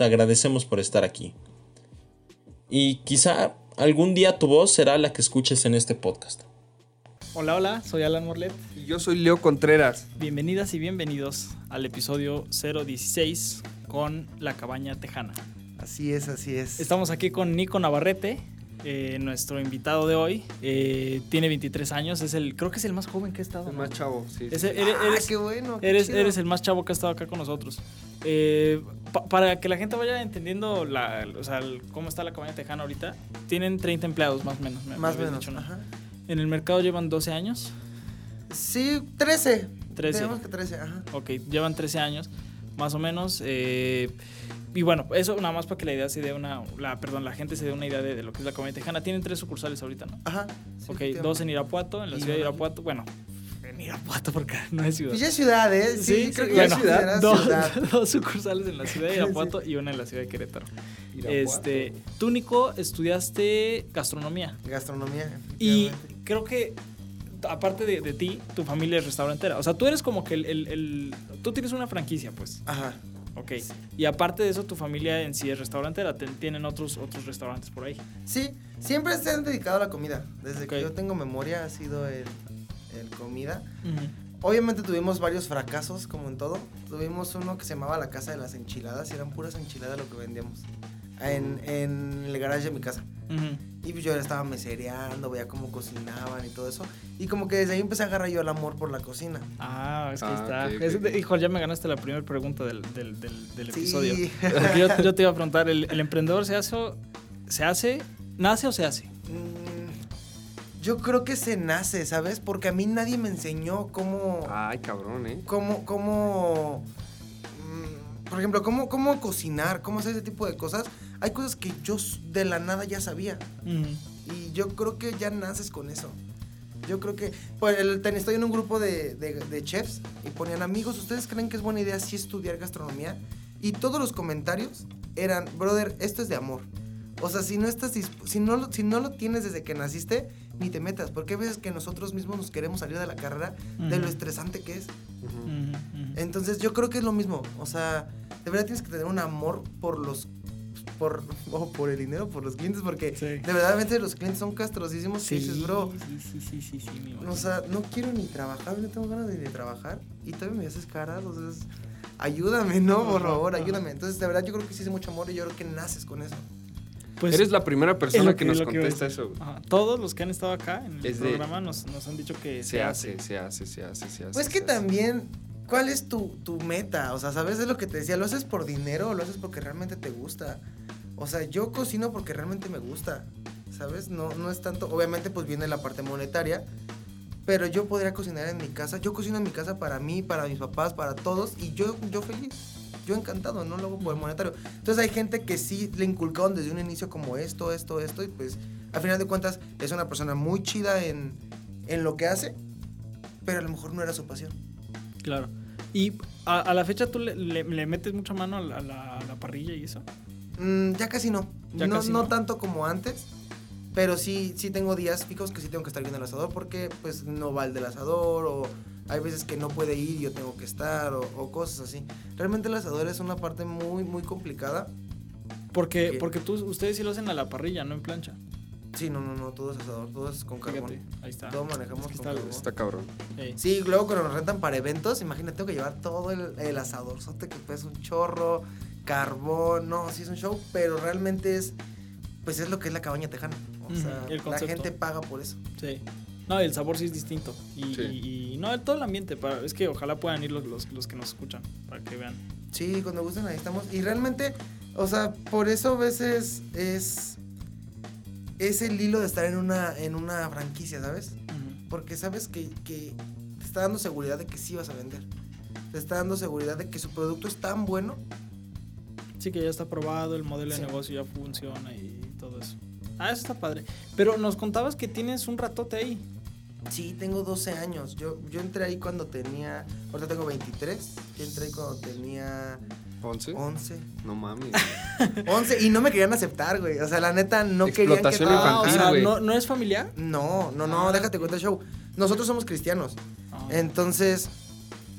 te agradecemos por estar aquí. Y quizá algún día tu voz será la que escuches en este podcast. Hola, hola, soy Alan Morlet. Y yo soy Leo Contreras. Bienvenidas y bienvenidos al episodio 016 con La Cabaña Tejana. Así es, así es. Estamos aquí con Nico Navarrete, eh, nuestro invitado de hoy. Eh, tiene 23 años, es el, creo que es el más joven que ha estado. El ¿no? más chavo, sí. Es- eres, ah, eres- qué bueno. qué eres, eres el más chavo que ha estado acá con nosotros. Eh, pa- para que la gente vaya entendiendo la, o sea, el- cómo está la cabaña tejana ahorita, tienen 30 empleados más o menos. me- Más o menos. dicho, ¿no? ajá. En el mercado llevan 12 años. Sí, 13. 13. Digamos que 13, ajá. Ok, llevan 13 años, más o menos. eh, y bueno, eso nada más para que la idea se dé una, la, perdón, la gente se dé una idea de, de lo que es la comunidad tejana. Tienen tres sucursales ahorita, ¿no? Ajá. sí, ok, dos en Irapuato, en la ciudad de Irapuato. Bueno, en Irapuato porque no es ciudad. Pues ya es ciudad, ¿eh? Sí, Sí, creo sí, que ya bueno, es ciudad. dos, ciudad. dos sucursales en la ciudad de Sí. Irapuato y una en la ciudad de Querétaro. Irapuato. Este, tú, Nico, estudiaste gastronomía. Gastronomía. Y creo que, aparte de, de ti, tu familia es restaurantera. O sea, tú eres como que el, el- el- Tú tienes una franquicia, pues. Ajá. Ok. Y aparte de eso, tu familia en sí es restaurantera. Tienen otros, otros restaurantes por ahí. Sí, siempre se han dedicado a la comida. Desde que yo tengo memoria ha sido el, el comida. Obviamente tuvimos varios fracasos, como en todo. Tuvimos uno que se llamaba la Casa de las Enchiladas y eran puras enchiladas lo que vendíamos. En, en el garage de mi casa. Y pues yo estaba mesereando, veía cómo cocinaban y todo eso. Y como que desde ahí empecé a agarrar yo el amor por la cocina. Ah, es que Ah, está. ok, ok, Es- ok. Hijo, ya me ganaste la primera pregunta del, del, del, del Sí. episodio. Porque yo, yo te iba a preguntar, ¿el, el emprendedor se hace, o- se hace, nace o se hace? Mm, Yo creo que se nace, ¿sabes? Porque a mí nadie me enseñó cómo... Ay, cabrón, ¿eh? cómo, cómo, mm, por ejemplo, cómo, cómo cocinar, cómo hacer ese tipo de cosas. Hay cosas que yo de la nada ya sabía. Y yo creo que ya naces con eso. Yo creo que, pues, el, estoy en un grupo de, de- de chefs y ponían amigos, ¿ustedes creen que es buena idea sí estudiar gastronomía? Y todos los comentarios eran, brother, esto es de amor. O sea, si no estás si no, lo- si no lo tienes desde que naciste, ni te metas. Porque hay veces que nosotros mismos nos queremos salir de la carrera de lo estresante que es. Entonces yo creo que es lo mismo. O sea, de verdad tienes que tener un amor por los. Por, o por el dinero, por los clientes, porque Sí. de verdad los clientes son castrosísimos. que dices, bro. Sí, sí, sí, sí, sí, mi O sea, no quiero ni trabajar, no tengo ganas de, ni trabajar. Y todavía me haces cara, o sea, es- ayúdame, ¿no? Por favor, ayúdame. Entonces, de verdad, yo creo que sí es mucho amor y yo creo que naces con eso. Pues, Eres la primera persona que, que- nos que contesta eso. güey. ajá, todos los que han estado acá en el Es de- programa nos, nos han dicho que Se hace, se hace, se hace, se hace. Pues se que hace. también, ¿cuál es tu, tu meta? O sea, ¿sabes? Es lo que te decía, ¿lo haces por dinero o lo haces porque realmente te gusta? O sea, yo cocino porque realmente me gusta, ¿sabes? No, no es tanto, obviamente pues viene la parte monetaria, pero yo podría cocinar en mi casa. Yo cocino en mi casa para mí, para mis papás, para todos, y yo, yo feliz. Yo encantado, no lo hago por el monetario. Entonces hay gente que sí le inculcaron desde un inicio como esto, esto, esto, y pues al final de cuentas es una persona muy chida en, en lo que hace, pero a lo mejor no era su pasión. Claro. Y a, a la fecha tú le, le- le metes mucha mano a la, a la- a la parrilla y eso. Mm, ya casi no. Ya no, casi no no. tanto como antes. Pero sí, sí tengo días fijos que sí tengo que estar viendo el asador porque pues no va el del asador o hay veces que no puede ir y yo tengo que estar o, o cosas así. Realmente el asador es una parte muy, muy complicada. Porque, porque tú, ustedes sí lo hacen a la parrilla, no en plancha. Sí, no, no, no, todo es asador, todo es con carbón. Fíjate, ahí está. Todo manejamos Es que con está- carbón. Está cabrón. Sí, luego cuando nos rentan para eventos, imagínate, tengo que llevar todo el, el asador, que pesa un chorro, carbón, no, sí es un show, pero realmente es, pues es lo que es la cabaña tejana. O sea, la gente paga por eso. Sí. No, el sabor sí es distinto. Y, Sí. y- y no, todo el ambiente. Para, es que ojalá puedan ir los, los, los que nos escuchan para que vean. Sí, cuando gusten ahí estamos. Y realmente, o sea, por eso a veces es, es el hilo de estar en una, en una franquicia, ¿sabes? Porque sabes que, que te está dando seguridad de que sí vas a vender. Te está dando seguridad de que su producto es tan bueno Sí, que ya está aprobado, el modelo Sí. de negocio ya funciona y todo eso. Ah, eso está padre. Pero nos contabas que tienes un ratote ahí. Sí, tengo 12 años. Yo, yo entré ahí cuando tenía. Ahorita tengo 23. Yo entré ahí cuando tenía ¿Once? 11. No mames. 11 y no me querían aceptar, güey. O sea, la neta no querían que. Explotación Ah, o infantil, sea, güey. ¿no, ¿no es familiar? No, no, no, Ah. déjate cuenta el show. Nosotros somos cristianos. Ah. Entonces,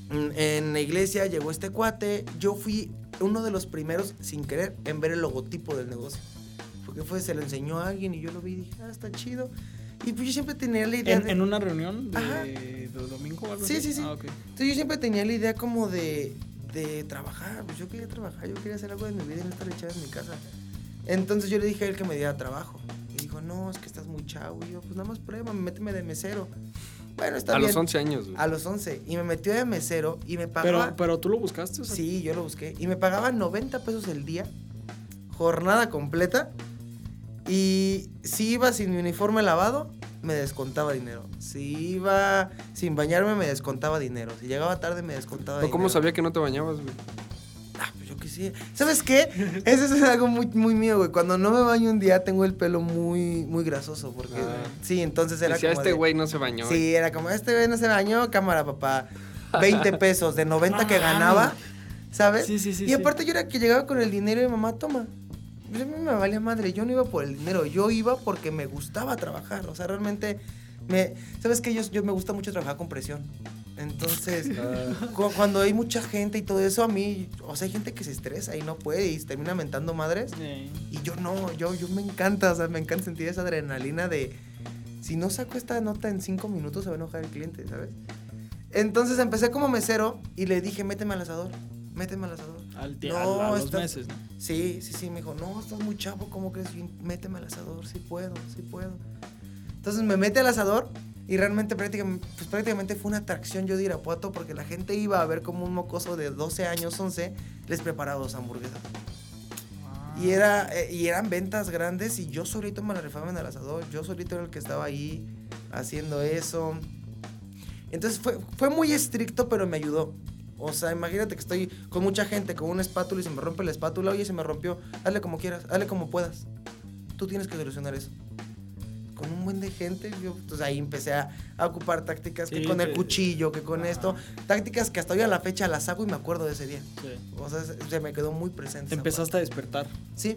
en la iglesia llegó este cuate. Yo fui uno de los primeros, sin querer, en ver el logotipo del negocio. Porque fue, se lo enseñó a alguien y yo lo vi y dije, ah, está chido. Y pues yo siempre tenía la idea ¿En, de... en una reunión de, Ajá. de domingo o algo Sí, así? sí, sí. Ah. Entonces yo siempre tenía la idea como de, de trabajar. Pues yo quería trabajar, yo quería hacer algo de mi vida y no estar echado en mi casa. Entonces yo le dije a él que me diera trabajo. Y dijo, no, es que estás muy chavo. Y yo, pues nada más prueba, méteme de mesero. Bueno, está A bien. los 11 años, güey. A los 11. Y me metió de mesero y me pagaba... Pero, pero tú lo buscaste, o sea, Sí, yo lo busqué. Y me pagaba 90 pesos el día, jornada completa. Y si iba sin mi uniforme lavado, me descontaba dinero. Si iba sin bañarme, me descontaba dinero. Si llegaba tarde, me descontaba ¿Pero dinero. ¿Cómo sabía que no te bañabas, güey? Ah, pues yo qué sé. ¿Sabes qué? Eso es algo muy, muy mío, güey. Cuando no me baño un día, tengo el pelo muy, muy grasoso. Porque, Ah. sí, entonces era Decía, como este de- güey no se bañó. Sí, era como, este güey no se bañó, cámara, papá. 20 pesos de 90 que ganaba, ¿sabes? Sí, sí, sí, Y sí. aparte yo era que llegaba con el dinero y mamá, toma. Pues a mí me valía madre, yo no iba por el dinero, yo iba porque me gustaba trabajar. O sea, realmente, me, ¿sabes qué? Yo, yo me gusta mucho trabajar con presión. Entonces, cu- cuando hay mucha gente y todo eso, a mí, o sea, hay gente que se estresa y no puede y termina mentando madres. Sí. Y yo no, yo, yo me encanta, o sea, me encanta sentir esa adrenalina de si no saco esta nota en cinco minutos se va a enojar el cliente, ¿sabes? Entonces empecé como mesero y le dije, méteme al asador, méteme al asador. Al No, a los estás- meses, ¿no? Sí, sí, sí, me dijo, no, estás muy chavo, ¿cómo crees? Méteme al asador, sí puedo, sí puedo. Entonces me mete al asador y realmente prácticamente, pues prácticamente fue una atracción yo de Irapuato porque la gente iba a ver como un mocoso de 12 años, 11, les preparaba dos hamburguesas. Y, era, eh, y eran ventas grandes y yo solito me la rifaba en el asador. Yo solito era el que estaba ahí haciendo eso. Entonces fue, fue muy estricto, pero me ayudó. O sea, imagínate que estoy con mucha gente, con una espátula y se me rompe la espátula. Oye, se me rompió. Hazle como quieras, hazle como puedas. Tú tienes que solucionar eso. Con un buen de gente, yo pues ahí empecé a, a ocupar tácticas que Sí, con el que- cuchillo, que con Ajá. esto. Tácticas que hasta hoy a la fecha las hago y me acuerdo de ese día. Sí. O sea, se, me quedó muy presente. Empezaste a despertar. Sí,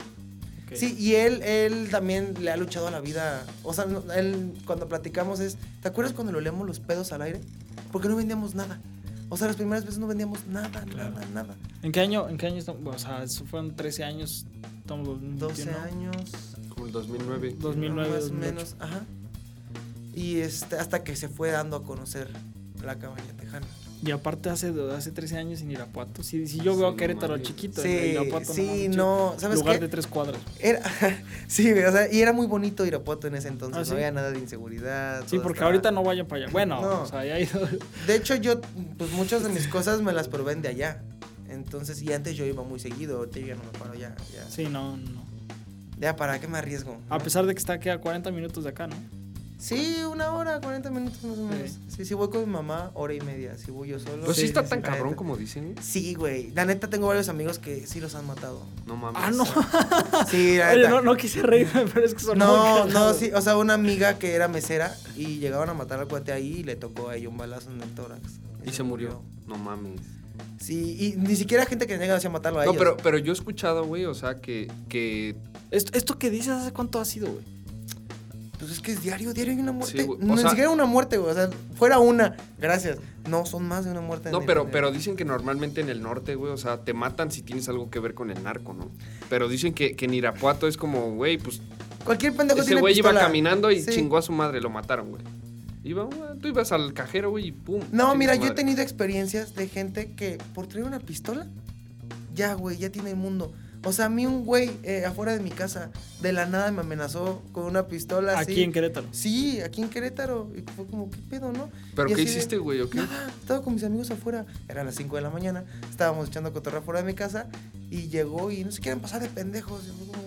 Ok. Sí, y él, él también le ha luchado a la vida. O sea, él cuando platicamos es, ¿te acuerdas cuando le olemos los pedos al aire? Porque no vendíamos nada. O sea, las primeras veces no vendíamos nada, nada, nada. ¿En qué año? ¿En qué año estamos? Bueno, o sea, eso fueron 13 años. Estamos 12 2021. años. Como el 2009. 2009, más o 2008. menos, ajá. Y este, hasta que se fue dando a conocer la cabaña tejana. Y aparte hace, hace 13 años en Irapuato. Si, si yo Sí, veo no Querétaro mames. chiquito, Sí, en Irapuato sí, no. ¿sabes Lugar qué? de tres cuadras. Era, sí, o sea, y era muy bonito Irapuato en ese entonces. ¿Ah, sí? No había nada de inseguridad. Sí, porque estaba- ahorita no vayan para allá. Bueno, No. o sea, ya ha ido. De hecho, yo, pues muchas de mis cosas me las proveen de allá. Entonces, y antes yo iba muy seguido, ahorita yo ya no me paro ya. Ya, Sí, no, no. ya ¿para qué me arriesgo? A pesar de que está aquí a 40 minutos de acá, ¿no? Sí, una hora, 40 minutos más o menos. Sí. Sí, si voy con mi mamá, hora y media. Si voy yo solo. Pues sí, Sí, está sí, tan sí. cabrón Neta. como dicen. Sí, güey. La neta, tengo varios amigos que sí los han matado. No mames. Ah, no. Sí, la Oye, no, no quise reírme, pero es que son No, no, sí, o sea, una amiga que era mesera y llegaban a matar al cuate ahí y le tocó a ella un balazo en el tórax. Y se murió. No mames. Sí, y ni siquiera gente que llega hacia matarlo a No, ellos. pero, pero yo he escuchado, güey, o sea, que, que Esto, esto que dices, ¿hace cuánto ha sido, güey? Pues es que es diario, diario hay una muerte. Sí, no, sea- ni siquiera una muerte, güey. O sea, fuera una. Gracias. No, son más de una muerte. No, pero, pero dicen que normalmente en el norte, güey, o sea, te matan si tienes algo que ver con el narco, ¿no? Pero dicen que, que en Irapuato es como, güey, pues Cualquier pendejo ese tiene güey iba caminando y Sí. chingó a su madre, lo mataron, güey. Iba, tú ibas al cajero, güey, y pum. No, mira, yo he tenido experiencias de gente que por traer una pistola, ya, güey, ya tiene el mundo. O sea, a mí un güey eh, afuera de mi casa, de la nada me amenazó con una pistola así. Aquí en Querétaro. Sí, aquí en Querétaro. Y fue como, ¿qué pedo, no? ¿Pero Y qué hiciste, güey, o qué? Nada, estaba con mis amigos afuera. Eran las 5 de la mañana. Estábamos echando cotorreo afuera de mi casa. Y llegó y no se quieren pasar de pendejos. Y fue como,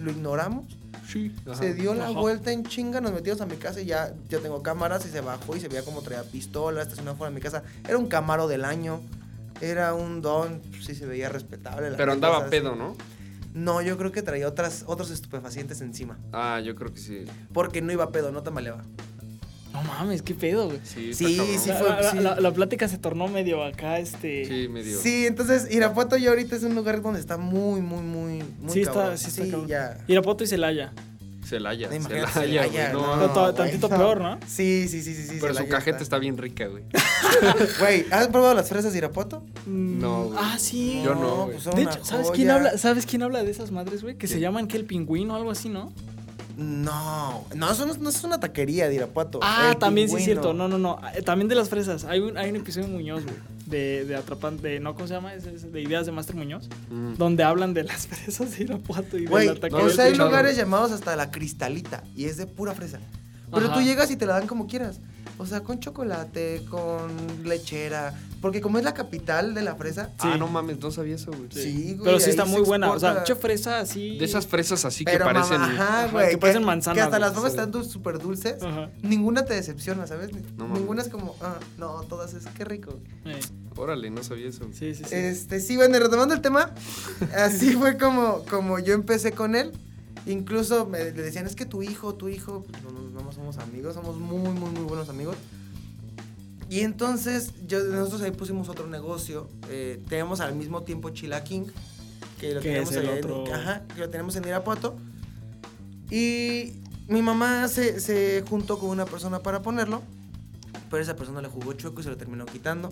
lo ignoramos. Sí. ajá. Se dio la Ajá. vuelta en chinga, nos metimos a mi casa y ya yo tengo cámaras y se bajó y se veía como traía pistola, estacionado fuera de mi casa. Era un camaro del año. Era un don, sí se veía respetable. la Pero gente, andaba pedo, sí. ¿no? No, yo creo que traía otras, otros estupefacientes encima. Ah, yo creo que sí. Porque no iba pedo, no tambaleaba. No mames, qué pedo, güey. Sí, Sí, sí fue- la- sí. la- la plática se tornó medio acá, este. Sí, medio. Sí, entonces Irapuato ya ahorita es un lugar donde está muy, muy, muy, muy Sí está- sí está cabrón. ya. Irapuato y Celaya. Celaya. Celaya, Celaya, güey. No, to- güey, tantito no. peor, ¿no? Sí, sí, sí, sí, sí. Pero su cajeta está bien rica, güey. Güey, ¿has probado las fresas de Irapuato? Mm, No, güey. Ah, sí. Yo no, pues De hecho, ¿sabes quién habla? ¿Sabes quién habla de esas madres, güey? Que se llaman que el pingüino o algo así, ¿no? No, no, eso no, no es una taquería de Irapuato. Ah, El también sí es cierto. No, no, no. Eh, También de las fresas. Hay un, hay un episodio de Muñoz, güey. De, de Atrapan, de, no, ¿cómo se llama? De Ideas de Master Muñoz. Mm. Donde hablan de las fresas de Irapuato y de Güey, la no, taquería. o sea, hay lugares llamados hasta la cristalita y es de pura fresa. Pero Ajá. tú llegas y te la dan como quieras. O sea, con chocolate, con lechera. Porque como es la capital de la fresa. Ah, Sí. no mames, no sabía eso, güey. Sí, güey. Pero sí está muy buena. O sea, mucha fresa así. De esas fresas así que Pero parecen. mamá, ajá, Ajá, güey. que parecen manzanas, Que hasta güey, las sí. están súper dulces. Ajá. Ninguna te decepciona, ¿sabes? No mames. Ninguna es como, ah, no, todas es, qué rico. Eh, Órale, no sabía eso. sí, sí, sí. Este, sí, bueno, y retomando el tema, así fue como, como yo empecé con él. Incluso me, le decían, es que tu hijo, tu hijo, pues no, no, somos amigos, somos muy, muy, muy buenos amigos. Y entonces, yo, nosotros ahí pusimos otro negocio. Eh, teníamos al mismo tiempo Chila King, que lo tenemos es el allá en- otro- ajá, que lo tenemos en Irapuato. Y mi mamá se, se juntó con una persona para ponerlo, pero esa persona le jugó chueco y se lo terminó quitando.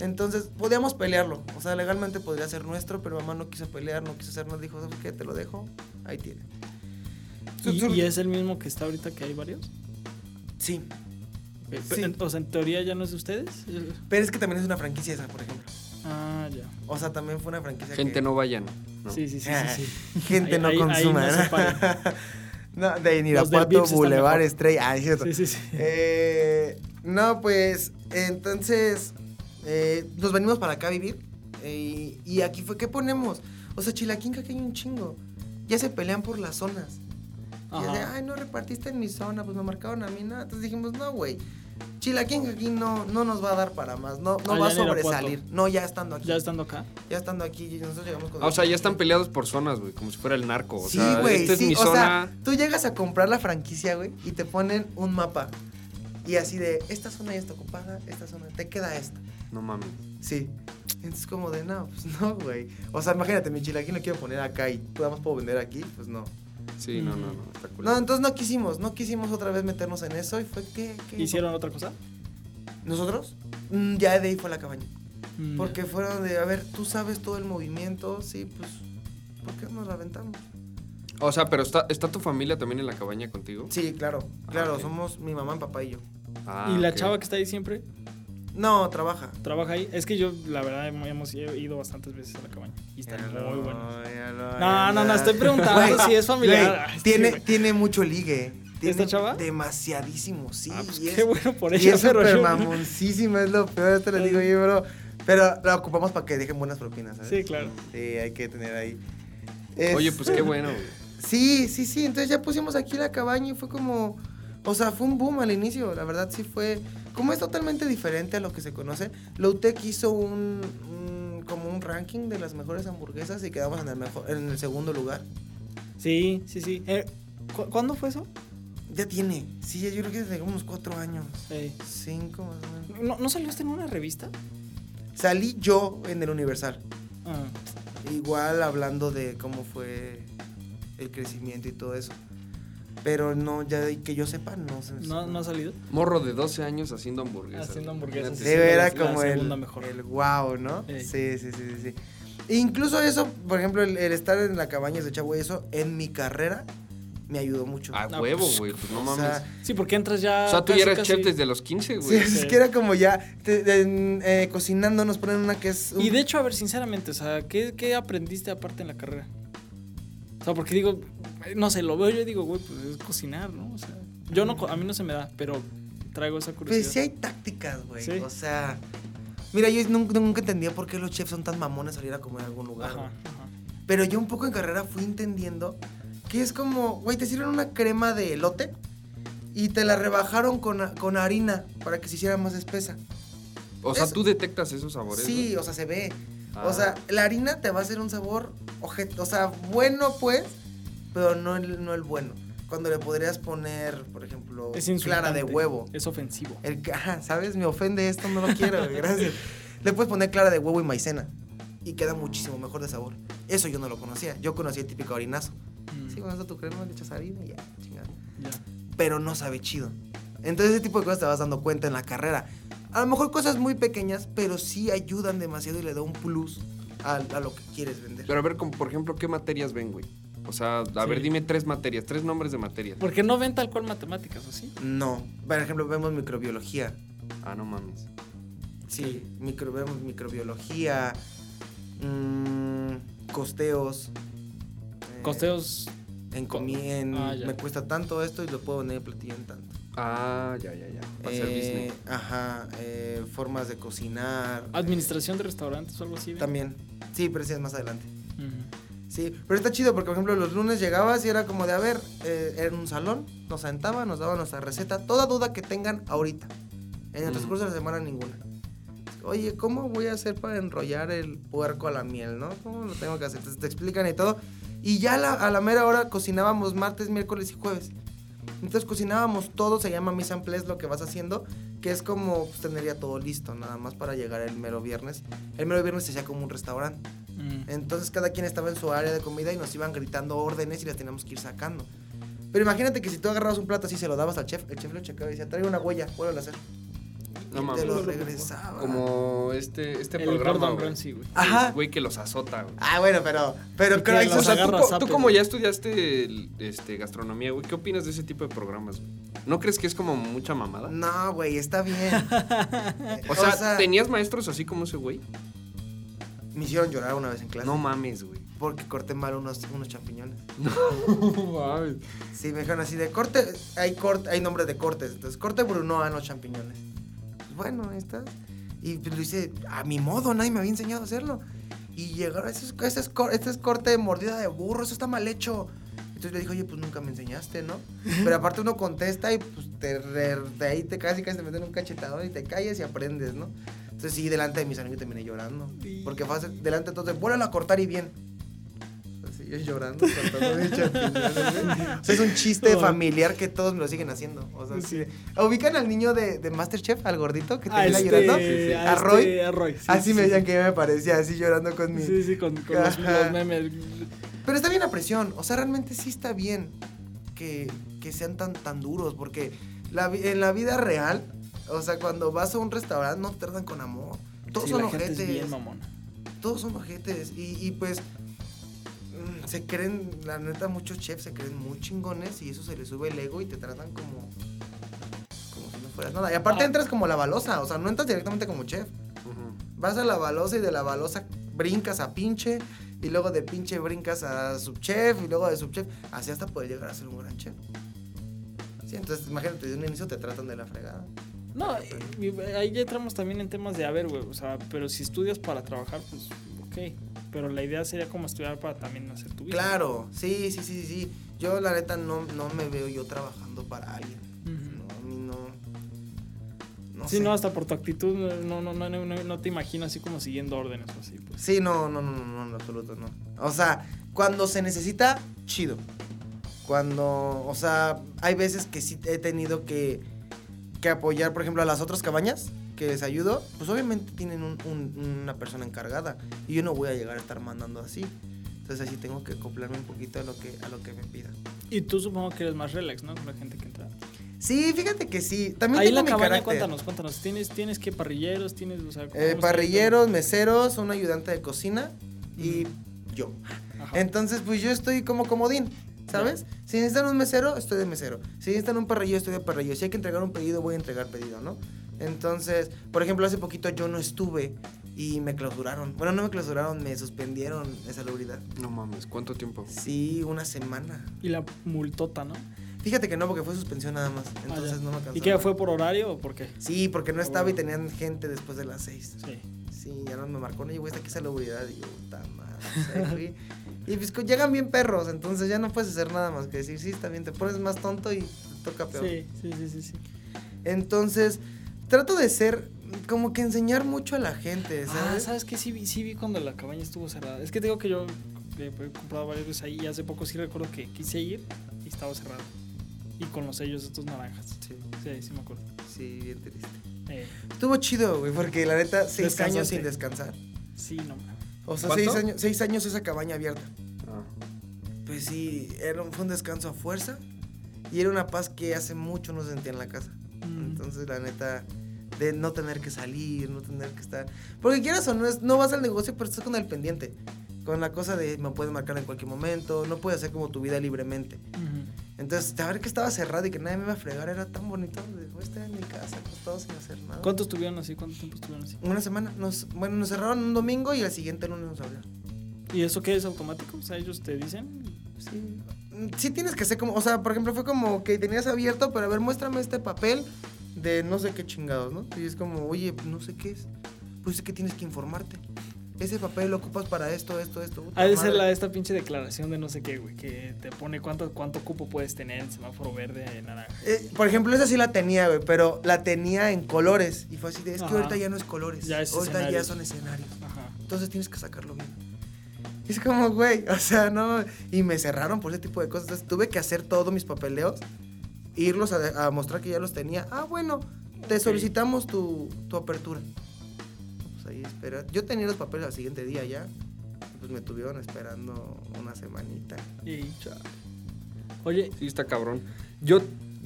Entonces, podíamos pelearlo. O sea, legalmente podría ser nuestro, pero mamá no quiso pelear, no quiso hacer nada. Dijo, ¿sabes qué? Te lo dejo. Ahí tiene. ¿Y, y es el mismo que está ahorita que hay varios? Sí. Eh, Sí. en- O sea, en teoría ya no es de ustedes. Pero es que también es una franquicia esa, por ejemplo. Ah, ya. O sea, también fue una franquicia Gente que... no vayan. ¿no? Sí, sí, sí, sí. sí. Gente Ahí- no ahí- ahí consuma. no ¿no? se pagan. no, de Irapuato, Boulevard. Estrella. Ah, es cierto. Sí, sí, sí. Eh, no, pues, entonces, eh, nos venimos para acá a vivir. eh, y aquí fue, ¿qué ponemos? O sea, Chilaquinca que hay un chingo. Ya se pelean por las zonas. Y de, ay, no repartiste en mi zona, pues me marcaron a mí, nada. Entonces dijimos, no, güey. Chilaquinca aquí no, no nos va a dar para más, no, no Allá va a sobresalir. No, ya estando aquí. Ya estando acá. Ya estando aquí, nosotros llegamos con... Ah, o sea, ya están peleados por zonas, güey, como si fuera el narco. O Sí, güey, esta es sí. mi o zona. sea, tú llegas a comprar la franquicia, güey, y te ponen un mapa. Y así de, esta zona ya está ocupada, esta zona, te queda esta. No mames. Sí. Entonces como de, no, pues no, güey. O sea, imagínate, mi chilaquín lo quiero poner acá y podamos puedo vender aquí, pues no. Sí, no, no, no. Está cool. No, entonces no quisimos, no quisimos otra vez meternos en eso y fue que... que- ¿Hicieron otra cosa? ¿Nosotros? Mm, ya de ahí fue la cabaña. Mm, Porque fueron de, a ver, tú sabes todo el movimiento, sí, pues, ¿por qué nos la aventamos? O sea, pero está, ¿está tu familia también en la cabaña contigo? Sí, claro, claro, ok. somos mi mamá, mi papá y yo. Ah, ¿Y la ok. chava que está ahí siempre No, trabaja. trabaja ahí? Es que yo, la verdad, hemos- ido bastantes veces a la cabaña. Y está muy bueno. ya lo- No, no, no, estoy preguntando si es familiar. sí, tiene, tiene mucho ligue. Tiene ¿Esta chava? Demasiadísimo, sí. Ah, pues y qué es- bueno por Y ella, es pero súper yo- mamoncísima, es lo peor, esto le digo yo, bro. Pero la ocupamos para que dejen buenas propinas, ¿sabes? Sí, claro. Sí, hay que tener ahí. Oye, Es- pues qué bueno, güey. Sí, sí, sí. Entonces ya pusimos aquí la cabaña y fue como. O sea, fue un boom al inicio. La verdad sí fue. Como es totalmente diferente a lo que se conoce, Lowtech hizo un, un- como un ranking de las mejores hamburguesas y quedamos en el mejor, en el segundo lugar. Sí, sí, sí. Eh, ¿cu- ¿Cuándo fue eso? Ya tiene. Sí, yo creo que desde unos cuatro años. Eh, Cinco más o menos. ¿no, ¿No salió este en una revista? Salí yo en el Universal. Ah, Igual hablando de cómo fue el crecimiento y todo eso. Pero no, ya de que yo sepa, no se ¿no, ¿No ha salido? Morro de 12 años haciendo hamburguesas. Haciendo hamburguesas, sí. Era como el, mejor. el wow, ¿no? Ey. Sí, sí, sí, sí, sí. E incluso eso, por ejemplo, el, el estar en la cabaña de Chavo, eso en mi carrera me ayudó mucho. A No, huevo, pues, güey. Pues no o mames. sea, Sí, porque entras ya. o sea, tú casi, ya eras casi- chef desde los 15, sí, güey. es Sí. que era como ya te- eh, cocinando nos ponen una que es un- Y de hecho, a ver, sinceramente, o sea, ¿qué, qué aprendiste aparte en la carrera? O sea, porque digo, no sé, lo veo yo y digo, güey, pues es cocinar, ¿no? O sea, yo no, co- a mí no se me da, pero traigo esa curiosidad. Pues sí hay tácticas, güey. Sí. O sea, mira, yo nunca, nunca entendía por qué los chefs son tan mamones salir a comer a algún lugar. Ajá, güey. ajá. Pero yo un poco en carrera fui entendiendo que es como, güey, te sirven una crema de elote y te la rebajaron con, con harina para que se hiciera más espesa. O sea, Es- tú detectas esos sabores. Sí, o sea, se ve. Ah. O sea, la harina te va a hacer un sabor o sea, bueno pues, pero no el, no el bueno. Cuando le podrías poner, por ejemplo, Es clara de huevo. Es ofensivo. El, ajá, ¿sabes? Me ofende esto, no lo quiero, gracias. Le puedes poner clara de huevo y maicena. Y queda muchísimo mejor de sabor. Eso yo no lo conocía. Yo conocía el típico harinazo. Mm, Sí, con eso tu crema le echas harina y ya, chingada. ya. Pero no sabe chido. Entonces ese tipo de cosas te vas dando cuenta en la carrera. A lo mejor cosas muy pequeñas, pero sí ayudan demasiado y le da un plus a, a lo que quieres vender. Pero a ver, como, por ejemplo, ¿qué materias ven, güey? O sea, a ver, Sí. dime tres materias, tres nombres de materias. Porque no ven tal cual matemáticas, ¿o sí? No. Por ejemplo, vemos microbiología. Ah, no mames. Sí, micro, vemos microbiología, mm, costeos. eh, Costeos. En, comi- en- Ah, me cuesta tanto esto y lo puedo poner en platillo en tanto. Ah, ya, ya, ya. Va a ser Eh, business. ajá, eh, formas de cocinar. Administración de restaurantes o algo así. ¿ven? También. Sí, pero ese es más adelante. Ujú. Sí, pero está chido porque, por ejemplo, los lunes llegabas y era como de, a ver, eh, en un salón, nos sentaban, nos daban nuestra receta, toda duda que tengan ahorita. En el transcurso de la semana, ninguna. Oye, ¿cómo voy a hacer para enrollar el puerco a la miel, no? ¿Cómo lo tengo que hacer? Entonces te explican y todo. Y ya a la, a la mera hora cocinábamos martes, miércoles y jueves. Entonces cocinábamos todo, se llama mise en place lo que vas haciendo, que es como pues, tener ya todo listo, nada más para llegar el mero viernes. El mero viernes se hacía como un restaurante. Mm. Entonces cada quien estaba en su área de comida y nos iban gritando órdenes y las teníamos que ir sacando. Pero imagínate que si tú agarrabas un plato así y se lo dabas al chef, el chef lo checaba y decía, trae una huella, vuelve a hacer. No mames. te lo regresaba. Como este, este El programa, güey. Ajá. Güey que los azota, güey. Ah, bueno, pero, pero creo que O sea, tú, tú como ya estudiaste el- este, gastronomía, güey, ¿qué opinas de ese tipo de programas? güey? ¿No crees que es como mucha mamada? No, güey, está bien. O sea, ¿tenías maestros así como ese güey? Me hicieron llorar una vez en clase. No mames, güey. Porque corté mal unos, unos champiñones. No mames. Sí, me dijeron así de corte, hay corte, hay nombres de cortes. Entonces, corte Bruno a los champiñones. Pues, bueno, ahí está. Y pues, lo hice a mi modo, nadie me había enseñado a hacerlo. Y llegaron, ese es, ese es este es corte de mordida de burro, eso está mal hecho. Entonces le dije, oye, pues nunca me enseñaste, ¿no? Pero aparte uno contesta y pues te de ahí te casi casi te meten un cachetadón y te calles y aprendes, ¿no? Entonces sí, delante de mis amigos terminé llorando. Porque fue delante de todos, vuélvelo a cortar y bien. Así yo llorando, cortando mis champiñones, es un chiste familiar que todos me lo siguen haciendo. O sea, sí. ¿Ubican al niño de, de Masterchef, al gordito, que Ah, termina este, llorando? Sí, sí. a ¿A Roy? este, a Roy, sí, así sí, me decían que yo me parecía, así llorando con mi... Sí, sí, con, con los, memes. Pero está bien la presión, o sea, realmente sí está bien que, que sean tan, tan duros, porque la, en la vida real, o sea, cuando vas a un restaurante no te tratan con amor. Todos Sí, son la gente es ojetes. bien mamona. todos son ojetes. Y, y pues mm, se creen, la neta, muchos chefs se creen muy chingones y eso se les sube el ego y te tratan como... Como si no fueras nada. Y aparte Ah. entras como la balosa, o sea, no entras directamente como chef. Vas a la balosa y de la balosa brincas a pinche y luego de pinche brincas a subchef y luego de subchef, así hasta poder llegar a ser un gran chef. Sí, entonces imagínate, de un inicio te tratan de la fregada. No, ahí ya entramos también en temas de, a ver, güey, o sea, pero si estudias para trabajar, pues, ok. Pero la idea sería como estudiar para también hacer tu vida. Claro, sí, sí, sí, sí. Yo la neta no, no me veo yo trabajando para alguien. No, a mí no. No sí, sé. no, hasta por tu actitud no, no, no, no, no, no te imagino así como siguiendo órdenes o así, pues. Sí, no, no, no, no, no, en absoluto no. O sea, cuando se necesita, chido. Cuando, o sea, hay veces que sí he tenido que, que apoyar, por ejemplo, a las otras cabañas que les ayudo, pues obviamente tienen un- un- una persona encargada y yo no voy a llegar a estar mandando así. Entonces así tengo que acoplarme un poquito a lo que, a lo que me pidan. Y tú supongo que eres más relax, ¿no? Con la gente que entra. Sí, fíjate que sí. También Ahí tengo la mi cabaña, carácter. cuéntanos, cuéntanos. ¿Tienes, tienes que parrilleros? ¿Tienes, o sea, Eh, parrilleros, meseros, un ayudante de cocina y yo. Ajá. Entonces, pues yo estoy como comodín, ¿sabes? Si necesitan un mesero, estoy de mesero. Si necesitan un parrillo, estoy de parrillo. Si hay que entregar un pedido, voy a entregar pedido, ¿no? Entonces, por ejemplo, hace poquito yo no estuve y me clausuraron. Bueno, no me clausuraron, me suspendieron de salubridad. No mames, ¿cuánto tiempo? Sí, una semana. Y la multota, ¿no? Fíjate que no, porque fue suspensión nada más. Ah, Entonces no me alcanzó. ¿Y qué fue por horario o por qué? Sí, porque no estaba y tenían gente después de las seis. Sí. Sí, ya no me marcó, no, güey, está aquí salubridad. Y yo, puta madre. Y pues llegan bien perros, entonces ya no puedes hacer nada más que decir, sí, está bien, te pones más tonto y te toca peor. Sí, sí, sí, sí, sí. Entonces, trato de ser como que enseñar mucho a la gente, Ah, ¿sabes? ¿sabes qué? Sí vi, sí vi cuando la cabaña estuvo cerrada. Es que te digo que yo que he comprado varias veces ahí y hace poco sí recuerdo que quise ir y estaba cerrado. Y con los sellos estos naranjas. Sí, Sí, sí me acuerdo. sí, bien triste. Eh, Estuvo chido, güey, porque la neta, seis años sin descansar. sí, no mames. O sea, seis años, seis años esa cabaña abierta. Ah. Pues sí, era un, fue un descanso a fuerza y era una paz que hace mucho no sentía en la casa. Mm. Entonces, la neta, de no tener que salir, no tener que estar. Porque quieras o no, es, no vas al negocio, pero estás con el pendiente. Con la cosa de me puedes marcar en cualquier momento, no puedes hacer como tu vida libremente. Ujú. Entonces, saber que estaba cerrado y que nadie me iba a fregar era tan bonito. De, voy a estar en mi casa, acostado sin hacer nada. ¿Cuánto estuvieron así? ¿Cuánto tiempo estuvieron así? Una semana. Nos, bueno, nos cerraron un domingo y al siguiente lunes nos hablaron. ¿Y eso qué es automático? O sea, ellos te dicen. Sí. Sí tienes que ser como, o sea, por ejemplo, fue como que tenías abierto, pero a ver, muéstrame este papel de no sé qué chingados, ¿no? Y es como, oye, no sé qué es. Pues es que tienes que informarte. Ese papel lo ocupas para esto, esto, esto. Ha de ser la, esta pinche declaración de no sé qué, güey. Que te pone cuánto, cuánto cupo puedes tener en semáforo verde, naranja. Eh, por ejemplo, esa sí la tenía, güey, pero la tenía en colores. Y fue así de, es que ahorita ya no es colores. Ya es ahorita ya son escenarios. Ajá. Entonces tienes que sacarlo bien. Y es como, güey, o sea, no. Y me cerraron por ese tipo de cosas. Entonces tuve que hacer todos mis papeleos, irlos a, a mostrar que ya los tenía. Ah, bueno, te solicitamos tu, tu apertura. Ahí espera. Yo tenía los papeles al siguiente día ya. Pues me tuvieron esperando una semanita. Y Oye, Sí, está cabrón. Yo,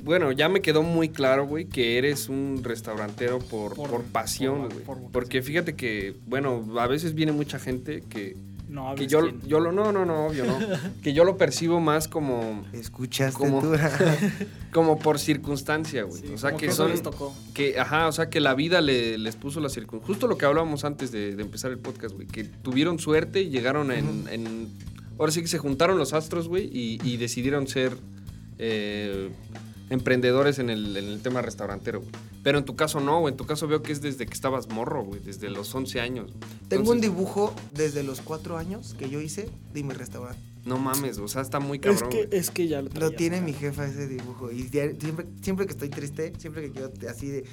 bueno, ya me quedó muy claro, güey, que eres un restaurantero por, Por- por, pasión, por- güey. por. Porque fíjate que, bueno, a veces viene mucha gente que, no que yo, yo lo, no, no, no, obvio, no. que yo lo percibo más como, ¿Escuchaste ¿Cómo? tú? como por circunstancia, güey. Sí, o sea, como que son, les tocó. que, ajá, o sea, que la vida le- les puso la circunstancia. Justo lo que hablábamos antes de, de empezar el podcast, güey. Que tuvieron suerte y llegaron en, en- Ahora sí que se juntaron los astros, güey, y, y decidieron ser eh, emprendedores en el, en el tema restaurantero, güey. Pero en tu caso no, güey. En tu caso veo que es desde que estabas morro, güey. Desde los 11 años. Tengo un Entonces, dibujo desde los cuatro años que yo hice de mi restaurante. No mames, o sea, está muy Es cabrón, que, güey. es que ya lo Lo tiene mi jefa ese dibujo. Y siempre, siempre que estoy triste, siempre que quiero te- así de.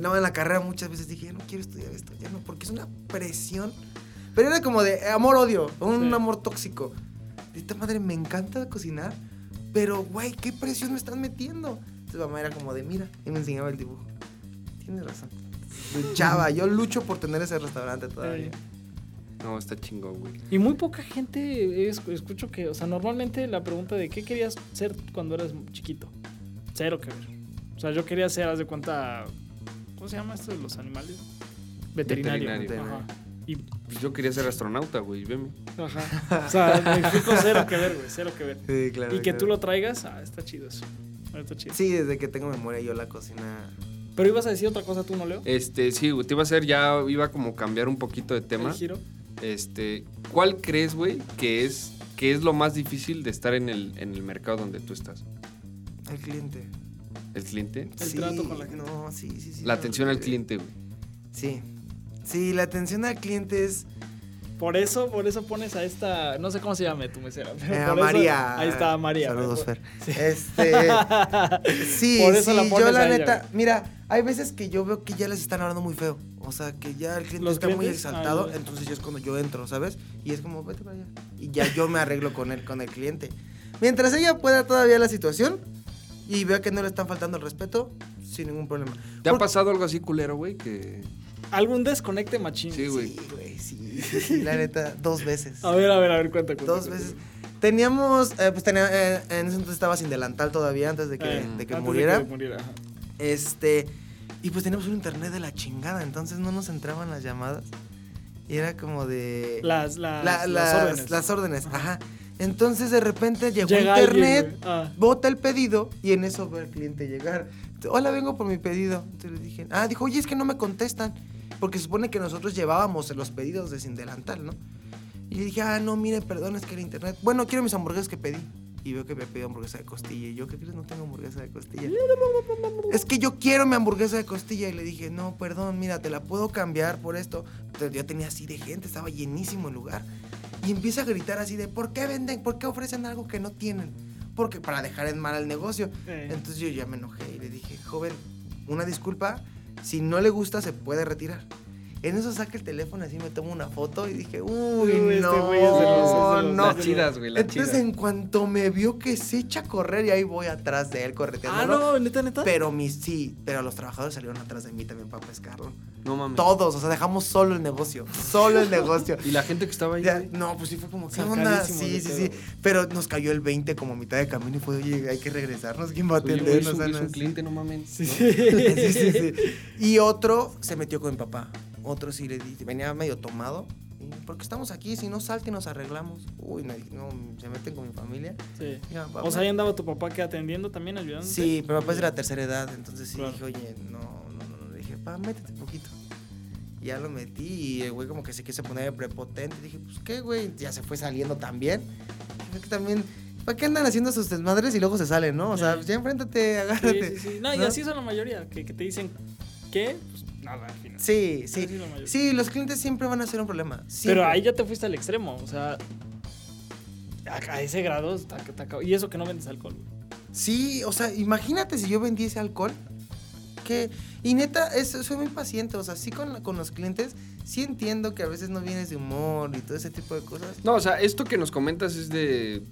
No, en la carrera muchas veces dije, ya no quiero estudiar esto, ya no, porque es una presión. Pero era como de amor-odio, un Sí. amor tóxico. De esta madre me encanta cocinar, pero güey, ¿qué presión me están metiendo? Entonces mamá era como de, mira, y me enseñaba el dibujo. Tienes razón. Luchaba, yo lucho por tener ese restaurante todavía. No, está chingón, güey. Y muy poca gente es- escucho que, o sea, normalmente la pregunta de qué querías ser cuando eras chiquito. Cero que ver. O sea, yo quería ser, haz de cuenta, ¿cómo se llama esto de los animales? Veterinario. Veterinario. Ajá. Y, Pues yo quería ser astronauta, güey. Veme. ajá. O sea, me explico cero que ver, güey, cero que ver. Sí, claro. Y que claro. tú lo traigas, ah, está chido eso. Está chido. Sí, desde que tengo memoria yo la cocina. Pero ibas a decir otra cosa tú, ¿no, Leo? Este, sí, güey, te iba a hacer, ya iba a como cambiar un poquito de tema. El giro. Este, ¿cuál crees, güey, que es, que es lo más difícil de estar en el, en el mercado donde tú estás? Al cliente. ¿El cliente? El trato con la gente. No, sí, sí, sí. La no, atención al eh, cliente, güey. Sí. Sí, la atención al cliente es. Por eso, por eso pones a esta, no sé cómo se llame tu mesera. pero eh, a eso- María. ahí está María. Saludos, Fer. Sí. Este. Sí, Por eso sí, la yo pones la a ella, neta. Mira, hay veces que yo veo que ya les están hablando muy feo. O sea, que ya el cliente ¿Los está muy exaltado. Ah, ya. entonces yo es cuando yo entro, ¿sabes? Y es como, vete para allá. Y ya yo me arreglo con él, con el cliente. Mientras ella pueda todavía la situación y vea que no le están faltando el respeto, sin ningún problema. ¿Te ha pasado algo así culero, güey? Que... Algún desconecte machín. Sí, güey. Sí, güey, sí, la neta, dos veces. A ver, a ver, a ver, cuenta, cuenta. Dos cuenta. veces. Teníamos, eh, pues tenía, eh, en ese entonces estaba sin delantal todavía antes de que, Eh, de que antes muriera. De que muriera, ajá. Este, y pues teníamos un internet de la chingada, entonces no nos entraban las llamadas. Y era como de... Las, las, la- las las- órdenes. las órdenes, ajá. Entonces de repente llegó Llega internet. Ah. bota el pedido y en eso ve al cliente llegar. Hola, vengo por mi pedido. Entonces le dije, ah, dijo, oye, es que no me contestan. Porque se supone que nosotros llevábamos los pedidos de sin delantal, ¿no? Y le dije, ah, no, mire, perdón, es que el internet. Bueno, quiero mis hamburguesas que pedí. Y veo que me pidió hamburguesa de costilla. Y yo, ¿qué crees? No tengo hamburguesa de costilla. es que yo quiero mi hamburguesa de costilla. Y le dije, no, perdón, mira, te la puedo cambiar por esto. Entonces, yo tenía así de gente, estaba llenísimo el lugar. Y empieza a gritar así de, ¿por qué venden? ¿Por qué ofrecen algo que no tienen? Porque para dejar en mal el negocio. Eh. Entonces yo ya me enojé y le dije, joven, una disculpa, Si no le gusta, se puede retirar. En eso saca el teléfono así, me tomo una foto y dije, uy, Uy, este no, güey es de los- no. Las chidas, güey, las Entonces, chidas. en cuanto me vio que se echa a correr, y ahí voy atrás de él Ah, correteándolo. no, neta, neta. Pero mis, sí, pero los trabajadores salieron atrás de mí también para pescarlo. No mames. Todos, o sea, dejamos solo el negocio. Solo el negocio. Y la gente que estaba ahí. Ya, no, pues sí fue como, ¿qué onda? Sí, sí, sí. Pero nos cayó el 20 como mitad de camino y fue, oye, hay que regresarnos. ¿Quién va a Oye, güey, atender? es un, es no cliente, no mames. Sí, ¿no? sí. Sí, sí, sí. Y otro se metió con mi papá. Otro sí le dije, venía medio tomado. Porque estamos aquí, si no salte y nos arreglamos. Uy, no, no, se meten con mi familia. Sí. Ya, O sea, ahí andaba tu papá que atendiendo también, ayudando. Sí, pero papá es de la tercera edad, entonces sí Claro. dije, oye, no, no, no. Le dije, pa, métete un poquito. Ya lo metí y el güey como que se quiso poner prepotente. Dije, pues qué, güey, ya se fue saliendo también. Dije, que también, ¿para qué andan haciendo sus desmadres y luego se salen, no? O sea, ya enfréntate, Sí, agárrate. sí, sí. No, y ¿no? así son la mayoría, que, que te dicen, ¿qué? Pues nada, al final. Sí, sí. Sí, los clientes siempre van a ser un problema. Pero ahí ya te fuiste al extremo, o sea, a, a ese grado está, está Y eso que no vendes alcohol. Sí, o sea, imagínate si yo vendiese alcohol. Que, y neta, es, soy muy paciente. O sea, sí con, con los clientes, sí entiendo que a veces no vienes de humor y todo ese tipo de cosas. No, o sea, esto que nos comentas es de,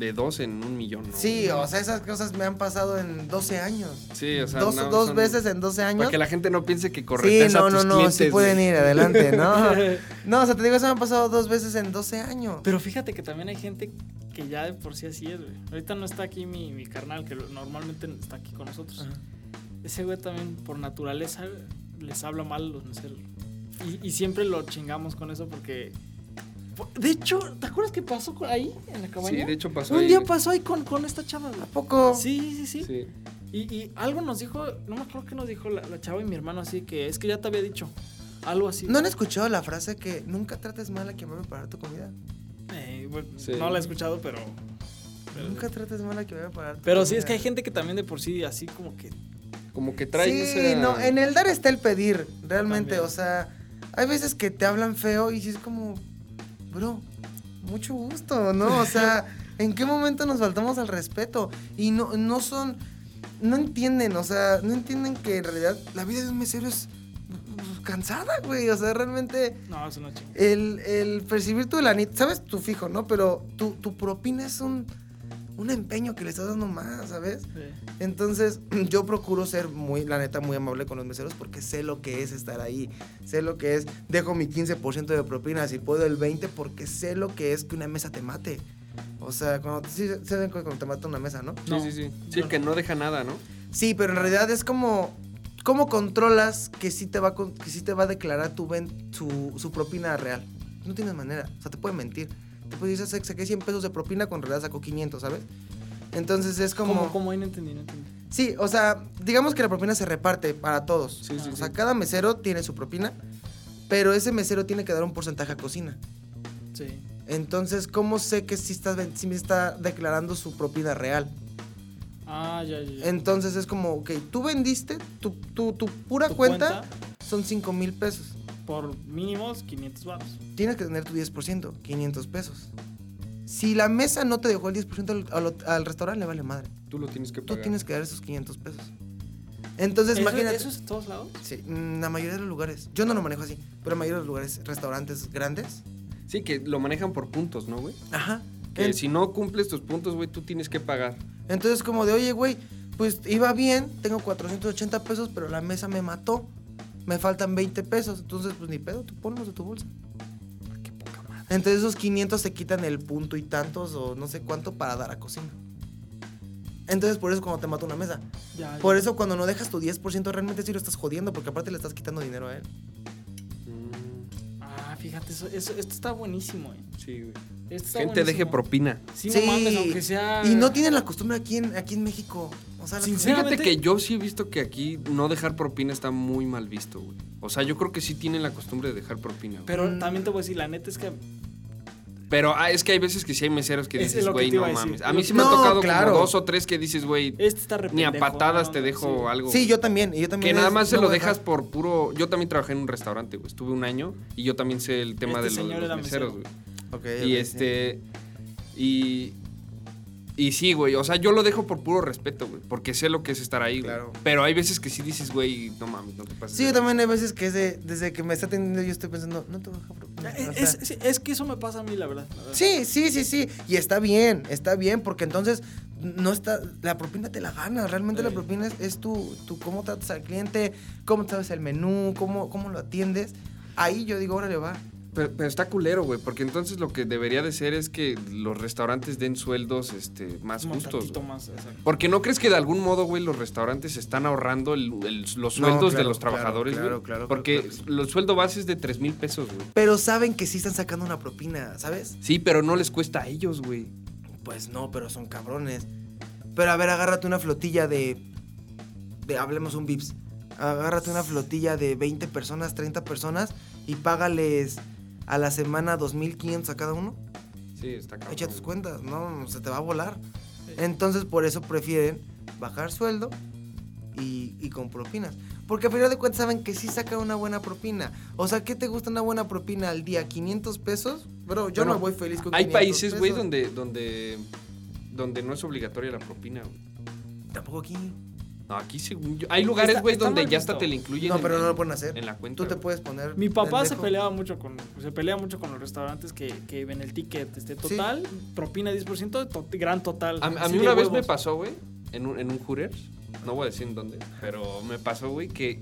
de dos en un millón, ¿no? Sí, o sea, esas cosas me han pasado en 12 años. Sí, o sea, dos no, dos son- veces en 12 años. Para que la gente no piense que Sí, correteas no, a no, tus no, clientes. sí pueden ir adelante, ¿no? No, o sea, te digo, eso me ha pasado dos veces en 12 años. Pero fíjate que también hay gente que ya de por sí así es, güey. Ahorita no está aquí mi, mi carnal, que normalmente está aquí con nosotros. Ajá. Ese güey también, por naturaleza, les habla mal a los meseros. Y, y siempre lo chingamos con eso porque... De hecho, ¿te acuerdas qué pasó ahí, en la cabaña? Sí, de hecho pasó Un ahí, día pasó ahí con, con esta chava. ¿A poco? Sí, sí, sí. Sí. Y, y algo nos dijo, no me acuerdo qué nos dijo la, la chava y mi hermano así, que es que ya te había dicho. Algo así. ¿No han escuchado la frase que nunca trates mal a quien va a preparar tu comida? Eh, bueno, Sí. No la he escuchado, pero... Pero, Nunca trates mal a quien va a preparar tu pero comida. sí, es que hay gente que también de por sí, así como que... Como que trae Sí, esa- no, en el dar está el pedir, realmente, También. o sea, hay veces que te hablan feo y sí es como, bro, mucho gusto, ¿no? O sea, ¿en qué momento nos faltamos al respeto? Y no, no son, no entienden, o sea, no entienden que en realidad la vida de un mesero es cansada, güey, o sea, realmente No, eso no chinga. el, el percibir tu lanita, sabes tu fijo, ¿no? Pero tu, tu propina es un, un empeño que le estás dando más, ¿sabes? Sí. Entonces, yo procuro ser muy, la neta, muy amable con los meseros porque sé lo que es estar ahí. Sé lo que es, dejo mi 15% de propina, si puedo el 20% porque sé lo que es que una mesa te mate. O sea, cuando, sí, saben cuando te mata una mesa, ¿no? Sí, No. sí, sí. Sí, No, que no. no deja nada, ¿no? Sí, pero en realidad es como, ¿cómo controlas que sí te va, que sí te va a declarar tu ven, su, su propina real? No tienes manera, o sea, te pueden mentir. Puedes decir, saqué 100 pesos de propina en realidad sacó 500, ¿sabes? Entonces es como... ¿Cómo, cómo ahí no entendí, no entendí. Sí, o sea, digamos que la propina se reparte para todos. Sí, sí, o sí. sea, cada mesero tiene su propina, pero ese mesero tiene que dar un porcentaje a cocina. Sí. Entonces, ¿cómo sé que sí está, sí me está declarando su propina real? Ah, ya, ya. ya. Entonces es como, ok, tú vendiste, tu, tu, tu pura Tu cuenta, son 5 mil pesos. Por mínimos 500 baros. Tienes que tener tu 10%, 500 pesos. Si la mesa no te dejó el 10% al, al, al restaurante, le vale madre. Tú lo tienes que Tú pagar. tienes que dar esos 500 pesos. Entonces, ¿Eso, imagínate. ¿Eso es en todos lados? Sí, en la mayoría de los lugares. Yo no lo manejo así, pero en la mayoría de los lugares, restaurantes grandes. Sí, que lo manejan por puntos, ¿no, güey? Ajá. Que En- si no cumples tus puntos, güey, tú tienes que pagar. Entonces, como de, oye, güey, pues iba bien, tengo 480 pesos, pero la mesa me mató. Me faltan 20 pesos. Entonces, pues ni pedo, tú ponlos de tu bolsa. Qué poca madre. Entonces, esos 500 se quitan el punto y tantos o no sé cuánto para dar a cocina. Entonces, por eso cuando te mata una mesa. Ya, ya. Por eso cuando no dejas tu 10% realmente sí lo estás jodiendo, porque aparte le estás quitando dinero a él. Mm, Ah, fíjate, eso, eso, esto está buenísimo, eh. sí, güey. Esto está Gente, deje propina. Sí, Sí. no mames, aunque sea... Y no tienen la costumbre aquí en, aquí en México. O sea, Sinceramente- Fíjate que yo sí he visto que aquí no dejar propina está muy mal visto, güey. O sea, yo creo que sí tienen la costumbre de dejar propina, güey. Pero Mm. también te voy a decir, la neta es que... Pero ah, es que hay veces que sí hay meseros que Es dices, güey, no a mames. A mí sí me No, ha tocado claro. como dos o tres que dices, güey, Este ni a patadas no, te dejo sí. algo. Sí, yo también. Yo también Que nada es- más se no lo dejas dejar. por puro. Yo también trabajé en un restaurante, güey. Estuve un año y yo también sé el tema Este de, lo- de señor los era meseros, mesero. güey. Ok, Y este. Y. Y sí, güey, o sea, yo lo dejo por puro respeto, güey, porque sé lo que es estar ahí, güey. Claro. Pero hay veces que sí dices, güey, no mames, no te pases. Sí, yo también hay veces que es de- desde que me está atendiendo yo estoy pensando, no te voy a sea, Es, es- es que eso me pasa a mí, la verdad. la verdad. Sí, sí, sí, sí. Y está bien, está bien, porque entonces no está. La propina te la gana. Realmente la propina es, es tu, tu cómo tratas al cliente, cómo sabes el menú, cómo, cómo lo atiendes. Ahí yo digo, órale, va. Pero, pero está culero, güey, porque entonces lo que debería de ser es que los restaurantes den sueldos este, más Como justos. más, exacto. Porque no crees que de algún modo, güey, los restaurantes están ahorrando el- el- los No, sueldos de los trabajadores, güey. claro, claro, Porque claro, los sueldo base es de 3 mil pesos, güey. Pero saben que sí están sacando una propina, ¿sabes? Sí, pero no les cuesta a ellos, güey. Pues no, pero son cabrones. Pero a ver, agárrate una flotilla de. de hablemos un Vips. Agárrate una flotilla de 20 personas, 30 personas y págales a la semana 2.500 a cada uno. Sí, está cabrón. Echa tus cuentas, no, se te va a volar. Entonces, por eso prefieren bajar sueldo y, y con propinas. Porque a final de cuentas saben que sí saca una buena propina. O sea, ¿qué te gusta una buena propina al día? ¿500 pesos? Bro, yo Bueno, no voy feliz con Hay 500 países, güey, donde, donde, donde no es obligatoria la propina, güey. Tampoco aquí. No, aquí según yo- Hay lugares, güey, donde ya hasta te la incluyen. No, en- pero no lo pueden hacer. En la cuenta. Tú te puedes poner. Mi papá se peleaba mucho con se pelea mucho con los restaurantes que, que ven el ticket este total, propina 10%, to- gran total. A, mí una vez me pasó, güey, en un, en un Hooters, no voy a decir en dónde, pero me pasó, güey, que,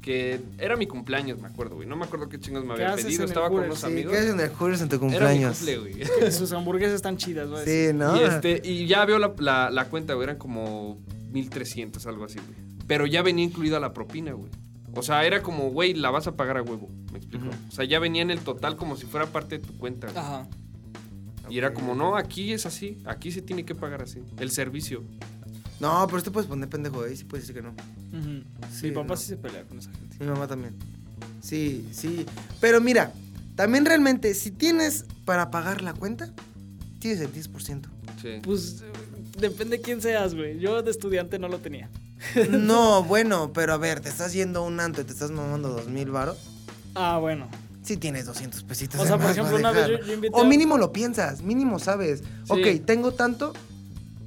que era mi cumpleaños, me acuerdo, güey. No me acuerdo qué chingos me ¿Qué había haces pedido, en el estaba con unos Sí, amigos. ¿qué haces en el Hooters en tu Era mi cumpleaños? cumple, güey. Sus hamburguesas están chidas, güey. Sí, ¿no? Y, este, y ya veo la, la- la cuenta, güey, eran como 1300, algo así, güey. Pero ya venía incluida la propina, güey. O sea, era como, güey, la vas a pagar a huevo, me explico. O sea, ya venía en el total como si fuera parte de tu cuenta. güey. Ajá. Y era como, no, aquí es así, aquí se tiene que pagar así. El servicio. No, pero tú puedes poner pendejo ahí, sí puedes decir que no. Sí, Mi papá no. sí se pelea con esa gente. Mi mamá también. Sí, sí. Pero mira, también realmente, si tienes para pagar la cuenta, tienes el 10%. Sí. Pues depende quién seas, güey. Yo de estudiante no lo tenía. No, bueno, pero a ver, te estás yendo a un anto y te estás mamando dos mil varos. Ah, bueno. Sí tienes 200 pesitos. O sea, por ejemplo, una vez yo- yo invité O a- mínimo lo piensas, mínimo sabes. Ok, tengo tanto,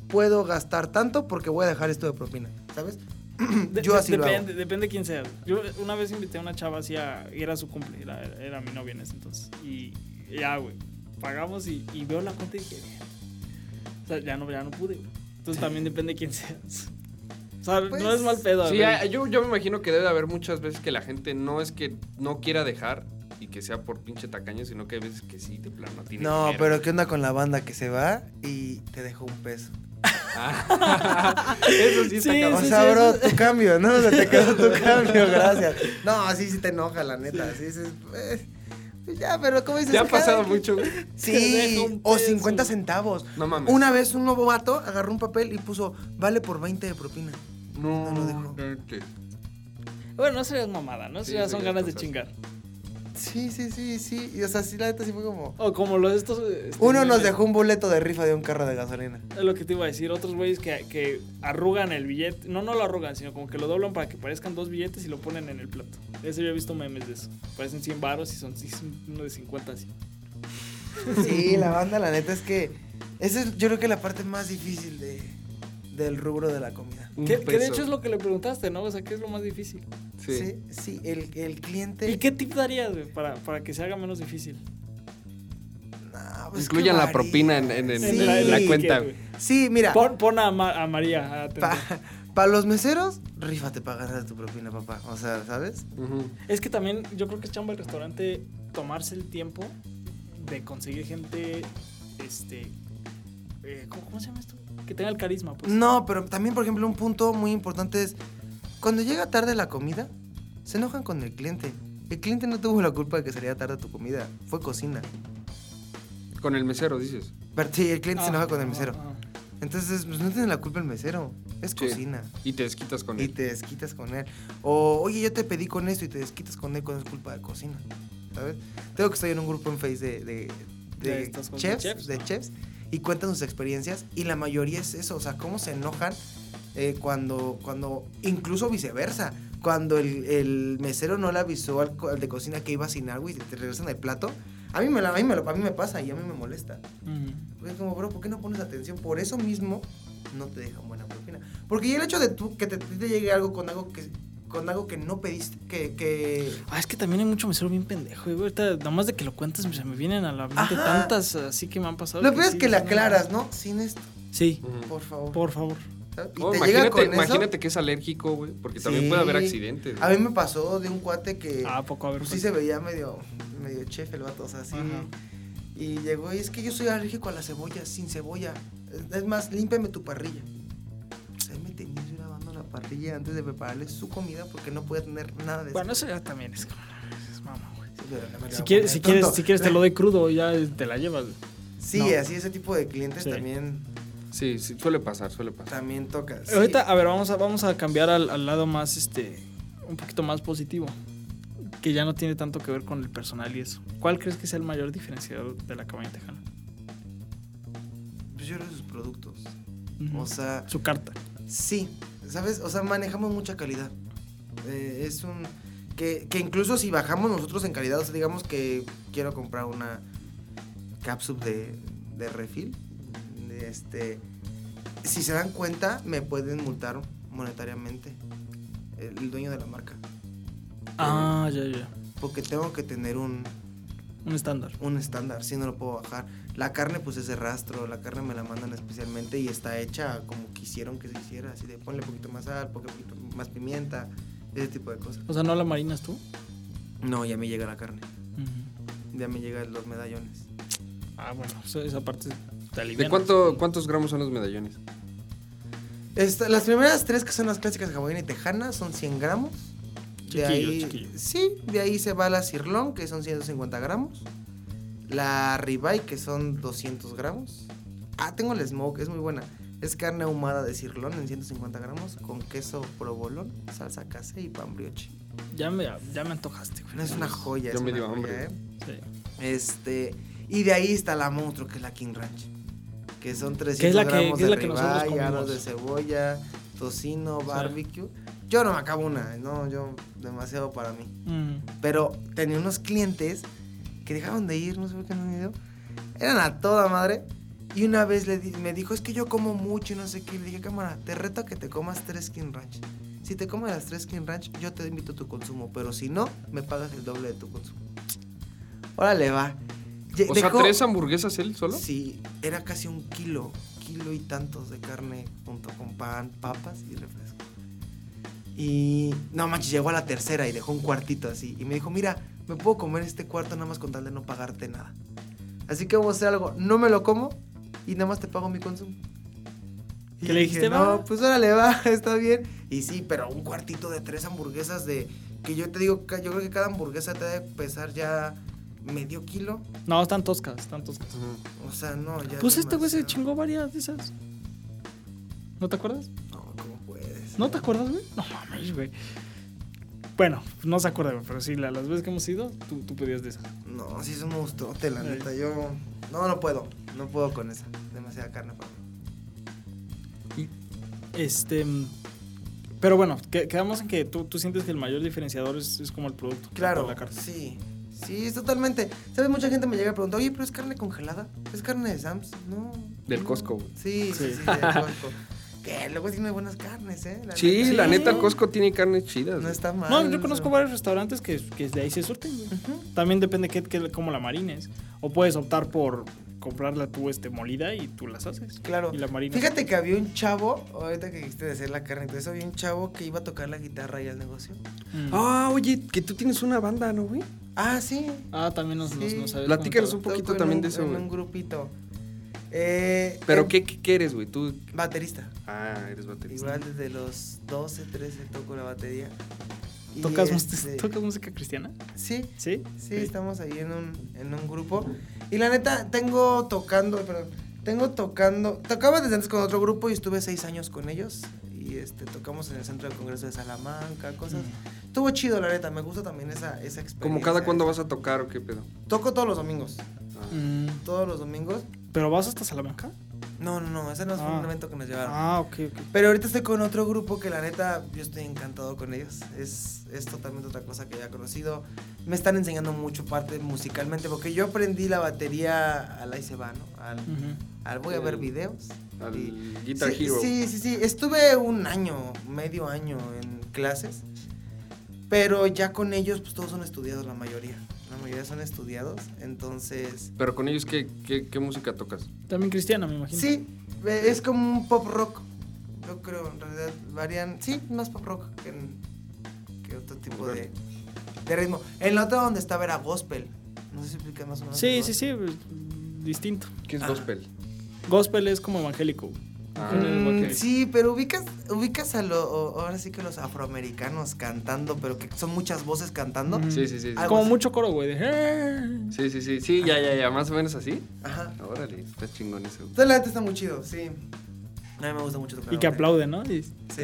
puedo gastar tanto porque voy a dejar esto de propina, ¿sabes? De- yo de- así lo hago. depende, depende quién sea. Yo una vez invité a una chava así a, y era su cumple, era, era mi novia en ese entonces. Y ya, güey, pagamos y, y veo la cuenta y dije. O sea, ya no, ya no pude. Entonces también depende quién seas. O sea, Pues, no es mal pedo. Sí, yo, yo me imagino que debe haber muchas veces que la gente no es que no quiera dejar y que sea por pinche tacaño, sino que hay veces que sí, de plano, tiene No, dinero. pero ¿qué onda con la banda que se va y te dejó un peso? Ah, Eso sí está Sí. O sí, sea, bro, eso- tu cambio, ¿no? O sea, te quedó tu cambio, gracias. No, así sí te enoja, la neta. Así dices, eh, pues ya, pero ¿cómo dices? ¿Te ha pasado mucho, Sí, o peso. 50 centavos. No mames. Una vez un nuevo vato agarró un papel y puso, vale por 20 de propina. No, No lo neta. Bueno, no serías mamada, ¿no? Sí, ya sí, son ya ganas de chingar. Sí, sí, sí, sí. Y o sea, sí, la neta sí fue como... O como los de estos. este, Uno nos dejó un boleto de rifa de un carro de gasolina. Es lo que te iba a decir. Otros güeyes que, que arrugan el billete. No, no lo arrugan, sino como que lo doblan para que parezcan dos billetes y lo ponen en el plato. Ese yo he visto memes de eso. Parecen 100 varos y son uno de 50 así. Sí, la banda, la neta es que... Esa es yo creo que la parte más difícil de, del rubro de la comida. Que, que de hecho es lo que le preguntaste, ¿no? O sea, ¿qué es lo más difícil? Sí. Sí, sí, el, el cliente... ¿Y qué tip darías, güey, para, para que se haga menos difícil? No, pues, Incluyan la propina en, en- en Sí. la, en la ticket, cuenta. güey. Sí, mira, Pon, pon a, Ma- a María a atender. para los meseros, rífate para ganar tu propina, papá. O sea, ¿sabes? Es que también yo creo que es chamba el restaurante tomarse el tiempo de conseguir gente, este, eh, ¿cómo, cómo se llama esto? Que tenga el carisma, pues. No, pero también, por ejemplo, un punto muy importante es, cuando llega tarde la comida, se enojan con el cliente. El cliente no tuvo la culpa de que saliera tarde tu comida, fue cocina. Con el mesero, dices. Pero sí, el cliente se Ah, enoja con el ah, mesero. ah. Entonces, pues no tiene la culpa el mesero, es Sí. cocina. Y te desquitas con Y él. te desquitas con él. O, oye, yo te pedí con esto y te desquitas con él cuando es culpa de cocina. ¿Sabes? Tengo que estoy en un grupo en Face de, de, chefs, de chefs, de ¿no? chefs, y cuentan sus experiencias. Y la mayoría es eso, o sea, cómo se enojan eh, cuando, cuando, incluso viceversa, cuando el, el mesero no le avisó al, de cocina que iba sin agua y te regresan el plato. A mí me, la- a mí me, a mí me pasa y a mí me molesta. Ujú. Es como, bro, ¿por qué no pones atención? Por eso mismo no te dejan buena propina. Porque ya el hecho de tú, que te, te llegue algo con algo que con algo que no pediste, que... que... Ah, es que también hay mucho mesero bien pendejo, güey. Ahorita, nada más de que lo cuentes, se me vienen a la mente Ajá. tantas así que me han pasado. Lo peor es sí, que le aclaras, ¿no? Sin esto, Sí, por favor. por favor. ¿sabes? Y Oh, te imagínate, llega con eso. imagínate que es alérgico, güey. Porque también Sí. puede haber accidentes. A mí me pasó de un cuate que... Ah, ¿a poco a ver. pues, sí se veía medio, medio chef el vato, o sea, así. Y llegó y es que yo soy alérgico a la cebolla, sin cebolla. Es- Es más, límpiame tu parrilla. Parrilla antes de prepararle su comida porque no podía tener nada de Bueno, eso ya también es como. Es mamá, güey. Sí, no Si quieres, si, quieres, si quieres te lo doy crudo y ya te la llevas. Sí, No. así ese tipo de clientes Sí. también, Sí, sí, suele pasar, suele pasar. también toca. sí. Ahorita, a ver, vamos a, vamos a cambiar al, al lado más, este, un poquito más positivo. Que ya no tiene tanto que ver con el personal y eso. ¿Cuál crees que sea el mayor diferenciador de la cabaña tejana? Pues yo creo sus productos. Ujú. O sea, Su carta. Sí, ¿sabes? O sea, manejamos mucha calidad. Eh, es un... Que, que incluso si bajamos nosotros en calidad, o sea, digamos que quiero comprar una cápsula de, de refil, este... Si se dan cuenta, me pueden multar monetariamente el, el dueño de la marca. Ah, ya, ya. Porque tengo que tener un, Un estándar. un estándar, si no lo puedo bajar. La carne pues es de rastro, la carne me la mandan especialmente y está hecha como quisieron que se hiciera, así de ponle un poquito más sal, poquito más pimienta, ese tipo de cosas. O sea, ¿no la marinas tú? No, ya me llega la carne, ya me llegan los medallones. Ah, bueno, eso- esa parte te ¿De alivia. cuánto, cuántos gramos son los medallones? Esta- las primeras tres que son las clásicas hawaiana y tejana son 100 gramos. De ahí, chiquillo. Sí, de ahí se va la cirlón, que son 150 gramos. La ribeye, que son 200 gramos. Ah, tengo el smoke, es muy buena. Es carne ahumada de cirlón en 150 gramos con queso provolón, salsa casera y pan brioche. Ya me, ya me antojaste, güey. No es una joya. Yo es me una dio joya, hambre. ¿eh? Sí. Este, y de ahí está la monstruo, que es la King Ranch. Que son 300 Que es la que- gramos que es de la ribeye, aros de cebolla, tocino, barbecue. Yo no me acabo una, no, yo demasiado para mí. Mm. Pero tenía unos clientes que dejaron de ir, no sé por qué no han ido. Eran a toda madre. Y una vez le di- me dijo, es que yo como mucho y no sé qué. Le dije, cámara, te reto a que te comas tres King Ranch. Si te comes las tres King Ranch, yo te invito a tu consumo. Pero si no, me pagas el doble de tu consumo. Órale, va. Ye- O sea, ¿tres hamburguesas él solo? Sí, era casi un kilo, kilo y tantos de carne junto con pan, papas y refresco. Y no manches, llegó a la tercera y dejó un cuartito así. Y me dijo, mira, me puedo comer este cuarto nada más con tal de no pagarte nada. Así que vamos a hacer algo, no me lo como y nada más te pago mi consumo. Y ¿Qué le dije, dijiste, No, va? pues órale, va, está bien. Y sí, pero un cuartito de tres hamburguesas de... Que yo te digo, yo creo que cada hamburguesa te debe pesar ya medio kilo. No, están toscas, están toscas. O sea, no, ya... Pues es este güey se chingó varias de esas. ¿No te acuerdas? No, ¿cómo puedes? ¿No te acuerdas, güey? No mames, güey. Bueno, no se acuerda, güey, pero sí, la- las veces que hemos ido, tú, tú pedías de esas. No, sí es un monstruote, la neta. Yo. No, no puedo. No puedo con esa. Demasiada carne para mí. Este. mm, Pero bueno, que- quedamos en que tú, tú sientes que el mayor diferenciador es, es como el producto. Claro, La carta. sí. Sí, es totalmente. ¿Sabes? Mucha gente me llega a preguntar, oye, pero es carne congelada. ¿Es carne de Sams? No. Del. Costco, güey. Sí, sí, Sí. sí, del Costco. que luego tiene buenas carnes, ¿eh? La Sí, neta. la Sí. neta, el Costco tiene carnes chidas. No está mal. No, yo conozco varios restaurantes que, que de ahí se surten, güey. Ujú. También depende que, que, cómo la marines. O puedes optar por comprarla tú este, molida y tú las haces. Claro. Y la marinas. Fíjate que había un chavo, ahorita que dijiste de hacer la carne y eso, había un chavo que iba a tocar la guitarra ahí al negocio. Mm. Ah, oye, que tú tienes una banda, ¿no, güey? Ah, sí. Ah, también nos, nos, Sí. nos habías Platícanos un poquito también un- de eso, En güey. un grupito. Eh, Pero em, ¿qué, qué quieres, güey? Tú. Baterista. Ah, eres baterista. Igual desde los 12, 13 toco la batería. ¿Tocas, este, ¿Tocas música cristiana? Sí, Sí. sí, estamos ahí en un, en un grupo. Y la neta, tengo tocando, perdón, tengo tocando, tocaba desde antes con otro grupo y estuve seis años con ellos. Y este, tocamos en el Centro de Congreso de Salamanca, cosas. Estuvo chido, la neta, me gusta también esa, esa experiencia. Como cada cuándo vas a tocar o qué pedo. Toco todos los domingos. Mm, todos los domingos. ¿Pero vas hasta Salamanca? No, no, no, ese no fue Ah. un evento que nos llevaron. Ah, ok, ok. Pero ahorita estoy con otro grupo que la neta yo estoy encantado con ellos. Es, es totalmente otra cosa que ya he conocido. Me están enseñando mucho parte musicalmente porque yo aprendí la batería al ahí se va, ¿no? Al, al voy a ver videos. Al y- Guitar sí, Hero. Sí, sí, sí. Estuve un año, medio año en clases. Pero ya con ellos, pues todos son estudiados, la mayoría. La mayoría son estudiados. Entonces, Pero con ellos, ¿qué, qué, qué música tocas? También cristiana, me imagino. sí, es como un pop rock. Yo creo, en realidad, varían. Sí, más pop rock que, en- que otro tipo de, de ritmo. En la otra donde estaba era gospel. No sé si explica más o menos. Sí, el sí, sí, distinto. ¿Qué es Ah. gospel? Gospel es como evangélico. Ah, Mm. Sí, pero ubicas, ubicas a los, ahora sí que los afroamericanos cantando, pero que son muchas voces cantando. Ujú. Sí, sí, sí. Como así. mucho coro, güey. de. Sí, sí, sí. Sí, ya, ya, ya. Más o menos así. Ajá. Órale, está chingón eso. Entonces la neta está muy chido, sí. A mí me gusta mucho tocar. Y que aplauden, ¿no? Y- Sí.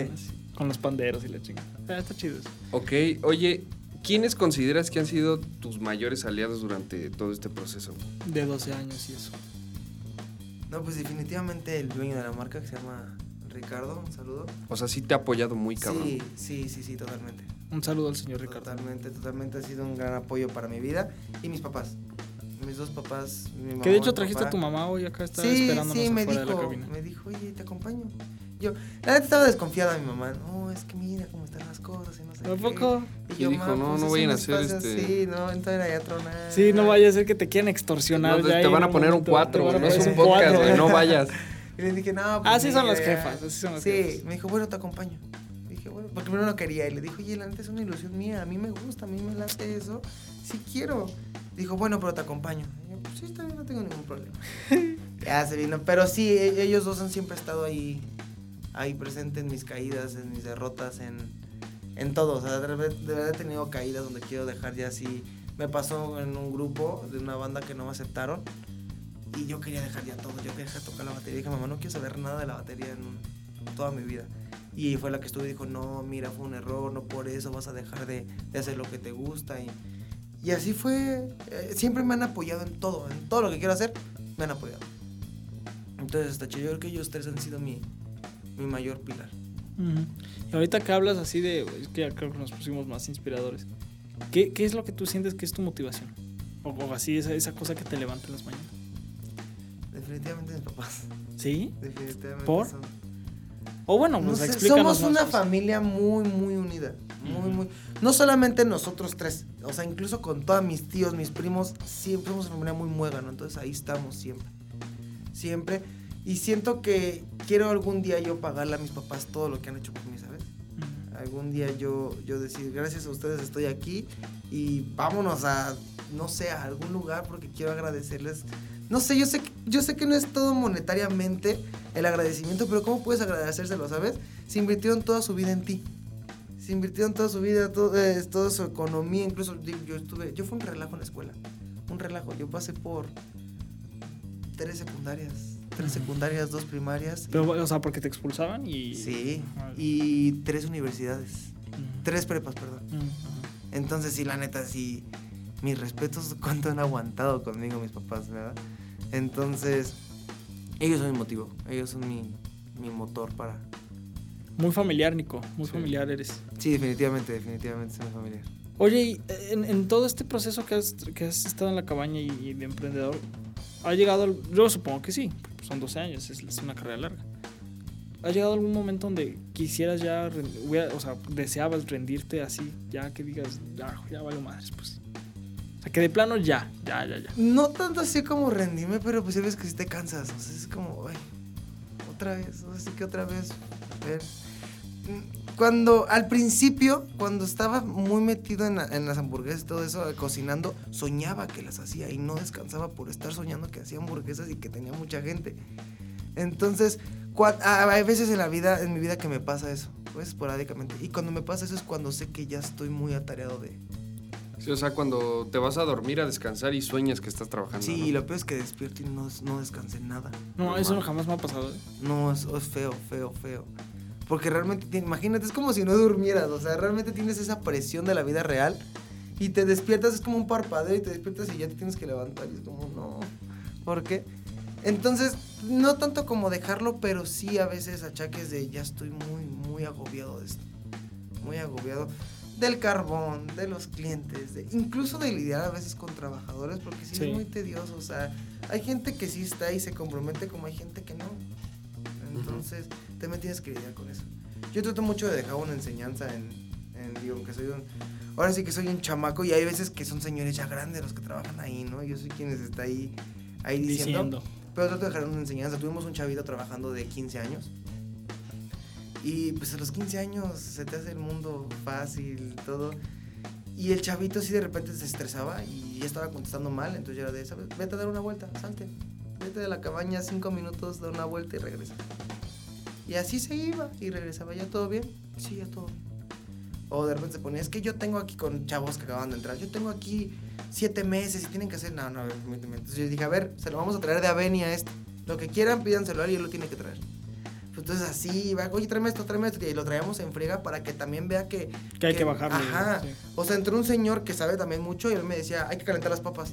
Con los panderos y la chingada. Ah, está chido eso. Ok, oye, ¿quiénes consideras que han sido tus mayores aliados durante todo este proceso? De 12 años y eso. No, pues definitivamente el dueño de la marca que se llama Ricardo, un saludo. O sea, sí te ha apoyado muy cabrón. Sí, sí, sí, sí, totalmente. Un saludo al señor Ricardo. Totalmente, totalmente ha sido un gran apoyo para mi vida y mis papás. Mis dos papás, mi mamá Que de hecho trajiste papá. a tu mamá hoy acá, está Sí, esperándonos sí, me afuera de la cabina. me dijo, oye, te acompaño. Yo, la neta estaba desconfiada mi mamá. No, es que mira cómo están las cosas y no sé ¿A qué". poco? Y dijo, "Ma, no, no es vayan a hacer este- así, no, entonces era ya tronar. Sí, no vaya a ser que te quieran extorsionar. No, ya te van a poner un momento, 4, te van a no es un podcast, cuatro, güey, no vayas. Y le dije, no, pues Así son mira, las ya". jefas, así son las Sí, jefas. me dijo, bueno, te acompaño. Dije, bueno, porque primero no quería. Y le dijo, oye, la neta es una ilusión mía. A mí me gusta, a mí me late eso. Sí quiero. Dijo, bueno, pero te acompaño. Y yo, pues sí, está bien, no tengo ningún problema. ya se vino. Pero sí, e- ellos dos han siempre estado ahí, ahí presentes en mis caídas, en mis derrotas, en, en todo. O sea, de verdad he tenido caídas donde quiero dejar ya así. Me pasó en un grupo de una banda que no me aceptaron. Y yo quería dejar ya todo, yo quería dejar de tocar la batería. Dije, mamá, no quiero saber nada de la batería en toda mi vida. Y fue la que estuvo y dijo, no, mira, fue un error, no por eso vas a dejar de, de hacer lo que te gusta. Y, y así fue, eh, siempre me han apoyado en todo, en todo lo que quiero hacer, me han apoyado. Entonces, hasta yo creo que ellos tres han sido mi, mi mayor pilar. Ujú. Y ahorita que hablas así de, es que ya creo que nos pusimos más inspiradores. ¿Qué, qué es lo que tú sientes que es tu motivación? O, o así, esa, esa cosa que te levanta en las mañanas. Definitivamente mis papás. ¿Sí? Definitivamente. ¿Por? son- O bueno, No pues sé, explícanos somos más, una pues. familia muy, muy unida. Muy, Ujú. muy. No solamente nosotros tres. O sea, incluso con todos mis tíos, mis primos, siempre somos una familia muy muégano. Entonces ahí estamos siempre. Siempre. Y siento que quiero algún día yo pagarle a mis papás todo lo que han hecho por mí, ¿sabes? Algún día yo, yo decir, gracias a ustedes estoy aquí y vámonos a, no sé, a algún lugar porque quiero agradecerles. No sé, yo sé, que- yo sé que no es todo monetariamente el agradecimiento, pero ¿cómo puedes agradecérselo, sabes? Se invirtieron toda su vida en ti. Se invirtieron toda su vida, todo, eh, toda su economía, incluso yo estuve, yo fui un relajo en la escuela, un relajo. Yo pasé por tres secundarias, tres secundarias, dos primarias. Pero, o sea, porque te expulsaban y... sí, y tres universidades. Tres prepas, perdón. Entonces, sí, la neta, sí. Mis respetos, cuánto han aguantado conmigo mis papás, ¿verdad? Entonces, ellos son mi motivo. Ellos son mi, mi motor para. Muy familiar, Nico. Muy Sí. familiar eres. Sí, definitivamente, definitivamente soy mi familia. Oye, y en, en todo este proceso que has, que has estado en la cabaña y, y de emprendedor, ¿ha llegado, yo supongo que sí, son 12 años, es, es una carrera larga. ¿Ha llegado algún momento donde quisieras ya, o sea, deseabas rendirte así, ya que digas, ya, ya vale madres, pues? O sea, que de plano ya, ya, ya, ya. No tanto así como rendirme, pero pues ya ves que si te cansas. O sea, es como, ay, otra vez, así que otra vez. ver. Cuando, al principio, cuando estaba muy metido en, la- en las hamburguesas y todo eso, cocinando, soñaba que las hacía y no descansaba por estar soñando que hacía hamburguesas y que tenía mucha gente. Entonces, cua- a- hay veces en la vida, en mi vida que me pasa eso, pues esporádicamente. Y cuando me pasa eso es cuando sé que ya estoy muy atareado de, Sí, o sea, cuando te vas a dormir a descansar y sueñas que estás trabajando. Sí, ¿no? lo peor es que despierto y no, no descansé nada. No, No eso jamás me ha pasado. ¿eh? No, es, es feo, feo, feo. Porque realmente, imagínate, es como si no durmieras. O sea, realmente tienes esa presión de la vida real y te despiertas, es como un parpadeo y te despiertas y ya te tienes que levantar. Y es como, no. ¿Por qué? Entonces, no tanto como dejarlo, pero sí a veces achaques de ya estoy muy, muy agobiado de esto. Muy agobiado del carbón, de los clientes, de, incluso de lidiar a veces con trabajadores, porque sí, Sí. es muy tedioso. O sea, hay gente que sí está y se compromete, como hay gente que no. Entonces, también tienes que lidiar con eso. Yo trato mucho de dejar una enseñanza en, en digo, que soy un. Ahora sí que soy un chamaco y hay veces que son señores ya grandes los que trabajan ahí, ¿no? Yo soy quien les está ahí, ahí diciendo. Diciendo. Pero trato de dejar una enseñanza. Tuvimos un chavito trabajando de 15 años. Y pues a los 15 años se te hace el mundo fácil, todo. Y el chavito sí de repente se estresaba y ya estaba contestando mal. Entonces yo era de, ¿sabes? Vete a dar una vuelta, salte. Vete de la cabaña cinco minutos, da una vuelta y regresa. Y así se iba y regresaba. ¿Ya todo bien? Sí, ya todo bien. O de repente se ponía, es que yo tengo aquí con chavos que acaban de entrar, yo tengo aquí siete meses y tienen que hacer, no, no, a ver, permíteme. Entonces yo dije, a ver, se lo vamos a traer de Avenia esto. Lo que quieran, pídanselo a él y él lo tiene que traer. Pues entonces así, va, oye, tráeme esto, tráeme esto, y lo traemos en friega para que también vea que... Que hay que bajarle. Ajá. sí. O sea, entró un señor que sabe también mucho y él me decía, hay que calentar las papas.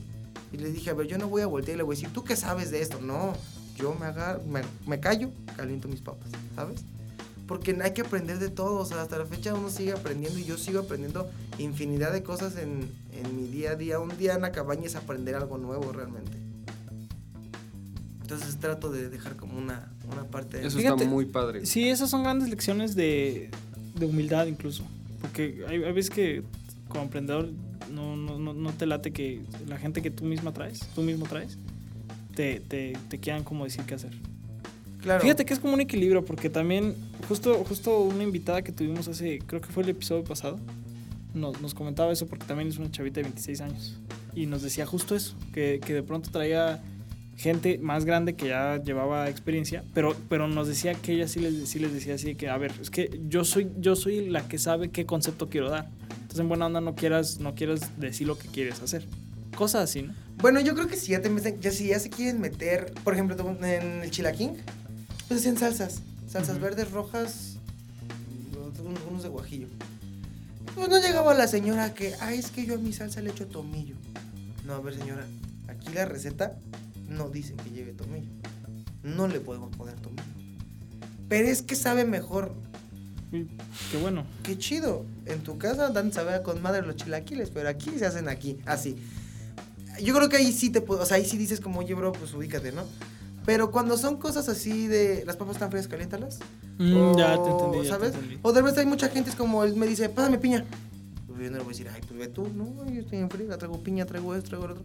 Y le dije, a ver, yo no voy a voltear y le voy a decir, ¿tú qué sabes de esto? No, yo me agarro, me, me callo, caliento mis papas, ¿sabes? Porque hay que aprender de todo, o sea, hasta la fecha uno sigue aprendiendo y yo sigo aprendiendo infinidad de cosas en, en mi día a día. Un día en la cabaña es aprender algo nuevo realmente. Entonces trato de dejar como una, una parte de... Eso Fíjate, está muy padre. Sí, esas son grandes lecciones de, de humildad incluso. Porque hay, hay veces que como emprendedor no, no, no, no te late que la gente que tú misma traes, tú mismo traes, te, te, te quieran como decir qué hacer. Claro. Fíjate que es como un equilibrio, porque también, justo, justo una invitada que tuvimos hace, creo que fue el episodio pasado, nos, nos comentaba eso, porque también es una chavita de 26 años. Y nos decía justo eso, que, que de pronto traía gente más grande que ya llevaba experiencia, pero, pero nos decía que ella sí les, sí les decía así, que a ver, es que yo soy, yo soy la que sabe qué concepto quiero dar. Entonces en buena onda no quieras, no quieras decir lo que quieres hacer. Cosas así, ¿no? Bueno, yo creo que si ya te meten- ya si ya se quieren meter, por ejemplo, en el chilaquín, pues hacían salsas, salsas verdes, rojas, un- unos de guajillo. Pues no llegaba la señora que, ay, es que yo a mi salsa le echo tomillo. No, a ver, señora, aquí la receta no dice que lleve tomillo. No le podemos poner tomillo. Pero es que sabe mejor. Qué bueno. Qué chido. En tu casa dan saber con madre los chilaquiles, pero aquí se hacen aquí, así. Yo creo que ahí sí te puedo, o sea, ahí sí dices como, oye, bro, pues ubícate, ¿no? Pero cuando son cosas así de las papas están frías, caliéntalas. Mm, ya te O, entendí, ya ¿Sabes? te entendí. O de repente hay mucha gente, es como él me dice, pásame piña. Pues yo no le voy a decir, ay, pues ve tú, no, yo estoy en frío, traigo piña, traigo esto, traigo lo otro.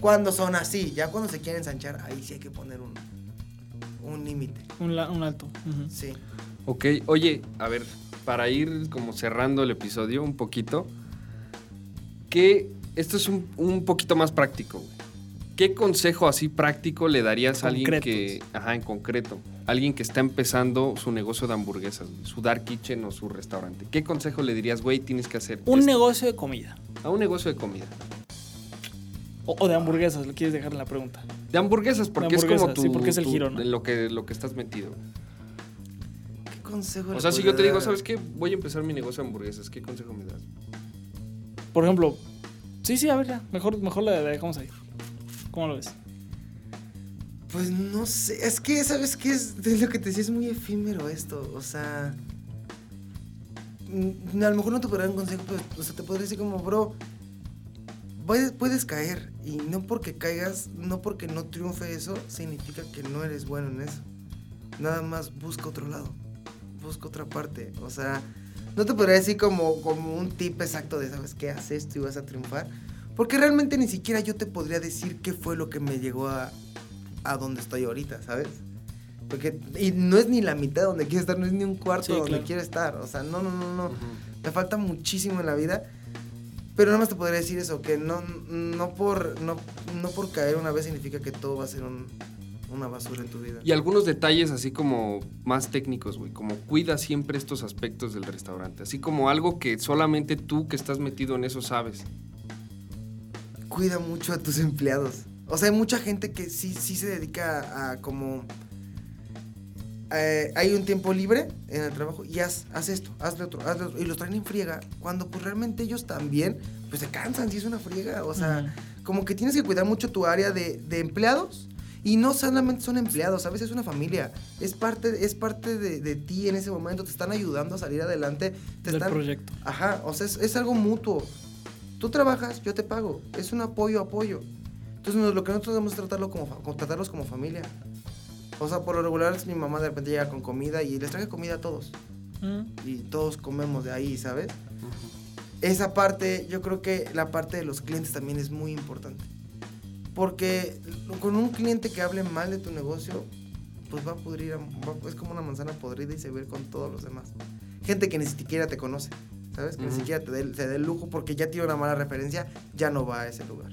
Cuando son así, ya cuando se quieren ensanchar, ahí sí hay que poner un, un límite. Un, un alto. ujú. Sí. Ok, oye, a ver, para ir como cerrando el episodio un poquito, que esto es un, un poquito más práctico, güey. ¿Qué consejo así práctico le darías a alguien que, ajá, en concreto, alguien que está empezando su negocio de hamburguesas, güey, su dark kitchen o su restaurante? ¿Qué consejo le dirías, güey, tienes que hacer? Un esto? negocio de comida. A un negocio de comida. O, o de hamburguesas, lo quieres dejar en la pregunta. De hamburguesas, porque es como tu, sí, porque es el tu- giro, ¿no? en lo que, lo que estás metido. ¿Qué consejo O le sea, si yo te digo, dar? ¿sabes qué? Voy a empezar mi negocio de hamburguesas, ¿qué consejo me das? Por ejemplo, sí, sí, a ver, ya, mejor, mejor la, dejamos ahí. ¿Cómo lo ves? Pues no sé, es que, ¿sabes qué? Es, es lo que te decía, es muy efímero esto, o sea... mm, A lo mejor no te dar un consejo, pero o sea, te podría decir como, bro, puedes, puedes caer y no porque caigas, no porque no triunfe eso, significa que no eres bueno en eso. Nada más busca otro lado, busca otra parte, o sea, no te podría decir como, como un tip exacto de, ¿sabes qué? Haz esto y vas a triunfar. Porque realmente ni siquiera yo te podría decir qué fue lo que me llegó a, a donde estoy ahorita, ¿sabes? Porque, y no es ni la mitad donde quiero estar, no es ni un cuarto Sí, donde claro. quiero estar. O sea, no, no, no, no. Me falta muchísimo en la vida. Pero nada más te podría decir eso, que no, no, por, no, no por caer una vez significa que todo va a ser un- una basura en tu vida. Y algunos detalles así como más técnicos, güey, como cuida siempre estos aspectos del restaurante, así como algo que solamente tú que estás metido en eso sabes. Cuida mucho a tus empleados. O sea, hay mucha gente que sí, sí se dedica a, como... eh, hay un tiempo libre en el trabajo y haz, haz esto, haz lo otro, haz lo otro. Y los traen en friega cuando pues realmente ellos también pues se cansan si es una friega. O sea, como que tienes que cuidar mucho tu área de, de empleados Y no solamente son empleados, a veces es una familia. Es parte, es parte de, de ti en ese momento. Te están ayudando a salir adelante. Te Del están, proyecto. Ajá, o sea, es, es algo mutuo. Tú trabajas, yo te pago. Es un apoyo, apoyo. Entonces, lo que nosotros debemos es tratarlo como, como- tratarlos como familia. O sea, por lo regular, mi mamá de repente llega con comida y les traje comida a todos. Mm. Y todos comemos de ahí, ¿sabes? Esa parte, yo creo que la parte de los clientes también es muy importante. Porque con un cliente que hable mal de tu negocio, pues va a pudrir, a- va- es como una manzana podrida y se ve con todos los demás. Gente que ni siquiera te conoce, ¿sabes? Que ni siquiera te dé te dé el lujo porque ya tiene una mala referencia, ya no va a ese lugar.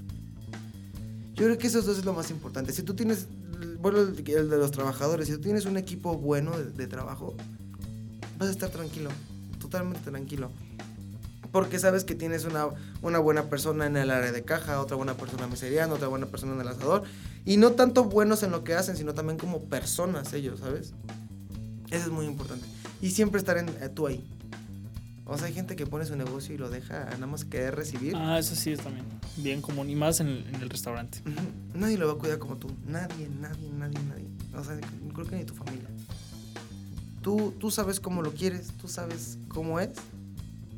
Yo creo que esos dos es lo más importante. Si tú tienes, bueno, el el de los trabajadores, si tú tienes un equipo bueno de, de trabajo, vas a estar tranquilo, totalmente tranquilo. Porque sabes que tienes una, una buena persona en el área de caja, otra buena persona meseriana, otra buena persona en el asador. Y no tanto buenos en lo que hacen, sino también como personas ellos, ¿sabes? Eso es muy importante. Y siempre estar en, eh, tú ahí. O sea, hay gente que pone su negocio y lo deja a nada más querer recibir. Ah, eso sí es también bien común y más en el, en el restaurante. Nadie lo va a cuidar como tú. Nadie, nadie, nadie, nadie. O sea, creo que ni tu familia. Tú, tú sabes cómo lo quieres, tú sabes cómo es,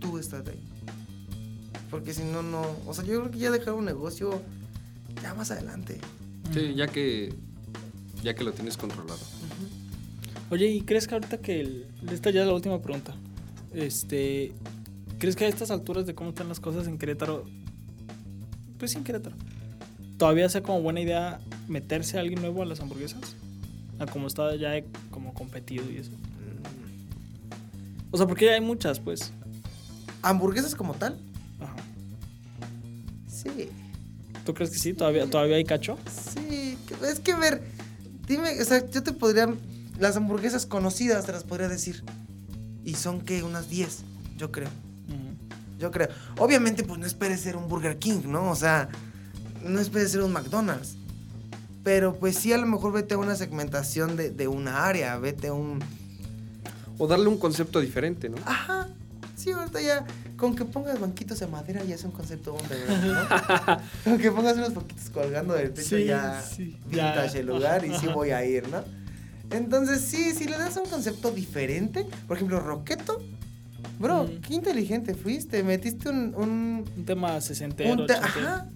tú estás ahí. Porque si no, no. O sea, yo creo que ya dejar un negocio ya más adelante. Sí, ya que, ya que lo tienes controlado. Oye, ¿y crees que ahorita que el- esta ya es la última pregunta? Este, ¿crees que a estas alturas de cómo están las cosas en Querétaro, pues sí en Querétaro, todavía sea como buena idea meterse a alguien nuevo a las hamburguesas? A como está ya he como competido y eso. O sea, porque ya hay muchas, pues. ¿Hamburguesas como tal? Ajá. Sí. ¿Tú crees que sí? ¿Todavía, todavía hay cacho? Sí. que- Es que, a ver, dime, o sea, yo te podría. Las hamburguesas conocidas te las podría decir. Y son que unas 10, yo creo. Yo creo. Obviamente, pues no esperes ser un Burger King, ¿no? O sea, no esperes ser un McDonald's. Pero pues sí, a lo mejor vete a una segmentación de, de una área, vete a un... O darle un concepto diferente, ¿no? Ajá. Sí, ahorita ya, con que pongas banquitos de madera ya es un concepto verdad, ¿no? con que pongas unos poquitos colgando del techo Sí, ya sí, vintage ya, el lugar y sí voy a ir, ¿no? Entonces, sí, si le das un concepto diferente, por ejemplo, Roqueto, bro, Mm. qué inteligente fuiste, metiste un- un, Un tema sesentero. Un te-. Ajá,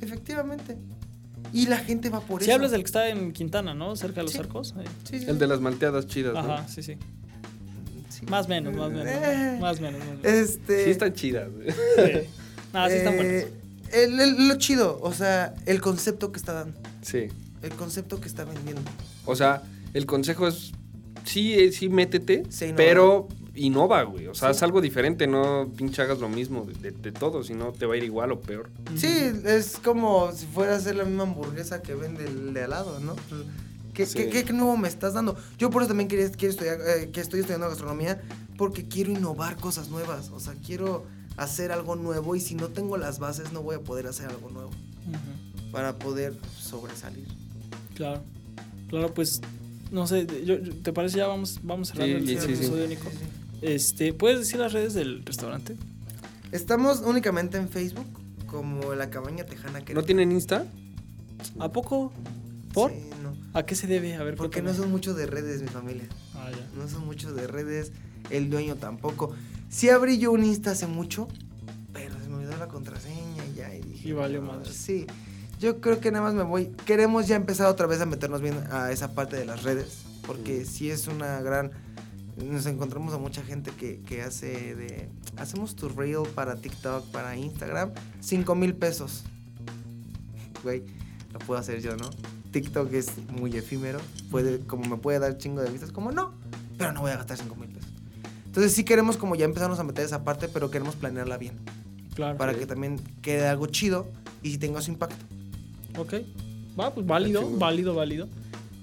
efectivamente. Y la gente va por Si eso. hablas del que está en Quintana, ¿no? Cerca de los Sí. arcos. ahí. Sí, sí, El de las malteadas chidas, ¿no? Ajá, sí. sí. Más menos, más menos. Eh, Más menos, más menos. Este. Sí están chidas. güey. Sí. Ah, sí están buenos. eh, el- el- lo chido, o sea, el concepto que está dando. Sí. El concepto que está vendiendo. O sea, el consejo es, sí, eh, sí, métete, Sí, innova. pero innova, güey. O sea, Sí. haz algo diferente, no pinche hagas lo mismo de, de- de todo, si no te va a ir igual o peor. Sí, es como si fuera a hacer la misma hamburguesa que vende el de al lado, ¿no? Pues, ¿Qué, Sí. qué- qué- nuevo me estás dando? Yo por eso también quería, quiero estudiar, eh, que estoy estudiando gastronomía, porque quiero innovar cosas nuevas. O sea, quiero hacer algo nuevo y si no tengo las bases no voy a poder hacer algo nuevo para poder sobresalir. Claro. Claro, pues. No sé, yo, yo- ¿te parece ya vamos, vamos cerrando Sí, el, sí, el sí. episodio, Nico? Este, ¿puedes decir las redes del restaurante? Estamos únicamente en Facebook como La Cabaña Tejana ¿No Querétaro. tienen Insta? ¿A poco? ¿Por? Sí, no. ¿A qué se debe? A ver, Porque no son mucho de redes, mi familia. Ah, ya. No son mucho de redes, el dueño tampoco. Sí abrí yo un Insta hace mucho, pero se me olvidó la contraseña y ya. Y, dije, Y valió "No, madre". Sí, yo creo que nada más me voy. Queremos ya empezar otra vez a meternos bien a esa parte de las redes, porque sí es una gran... Nos encontramos a mucha gente que, que hace de... Hacemos tu reel para TikTok, para Instagram, 5 mil pesos. Güey, lo puedo hacer yo, ¿no? TikTok es muy efímero, puede, como me puede dar chingo de vistas, como no, pero no voy a gastar 5 mil pesos. Entonces sí queremos como ya empezarnos a meter esa parte, pero queremos planearla bien, Claro. para que también quede algo chido y si tenga su impacto. Ok. Va, pues válido, válido, válido.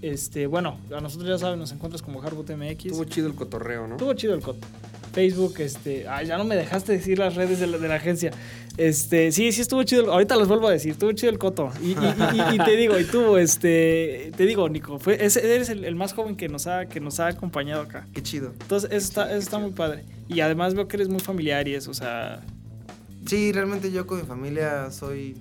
Este, bueno, a nosotros ya saben, nos encuentras como Harbot MX. Estuvo chido el cotorreo, ¿no? Estuvo chido el coto. Facebook, este. Ay, ya no me dejaste decir las redes de la, de la agencia. Este, sí, sí estuvo chido. el- Ahorita las vuelvo a decir, estuvo chido el coto. Y, y- y- y te digo, y tú, este. Te digo, Nico, fue, ese- eres el, el más joven que nos, ha, que nos ha acompañado acá. Qué chido. Entonces, eso está, eso está muy padre. Y además veo que eres muy familiar y eso, o sea. Sí, realmente yo con mi familia soy...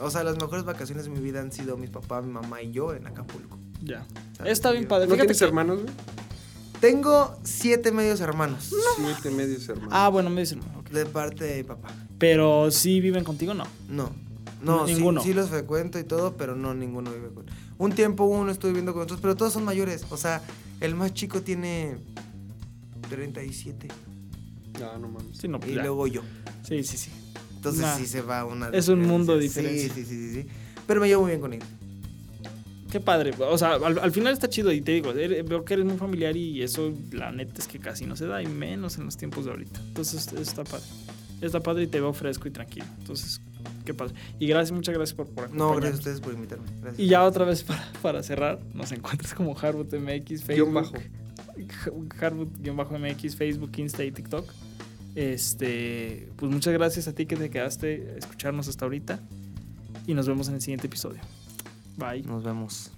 O sea, las mejores vacaciones de mi vida han sido mi papá, mi mamá y yo en Acapulco. Ya. ¿sabes? Está bien padre. ¿No Fíjate tienes que- hermanos, güey? Tengo siete medios hermanos. Siete medios hermanos. Ah, bueno, me dicen. De parte de mi papá. Pero sí viven contigo, no. No. No, sí- Ninguno. Sí, los frecuento y todo, pero no, ninguno vive con. Un tiempo uno estuve viviendo con otros, pero todos son mayores. O sea, el más chico tiene 37. No, no mames. Sí, no, Y ya. luego yo. Sí, sí, sí. Entonces Nah. sí se va una. Es un mundo. Sí, sí, sí, sí, sí. Pero me llevo muy bien con él. Qué padre. O sea, al, al final está chido y te digo, eres- veo que eres muy familiar y eso, la neta es que casi no se da y menos en los tiempos de ahorita. Entonces, eso está padre. Está padre y te veo fresco y tranquilo. Entonces, qué padre. Y gracias, muchas gracias por, por No, acompañarnos. gracias a ustedes por invitarme. Gracias. Y ya otra vez para, para cerrar, nos encuentras como Harwood MX, Facebook. Harwood-MX, Facebook, Insta y TikTok. Este, pues muchas gracias a ti que te quedaste a escucharnos hasta ahorita. Y nos vemos en el siguiente episodio. Bye. Nos vemos.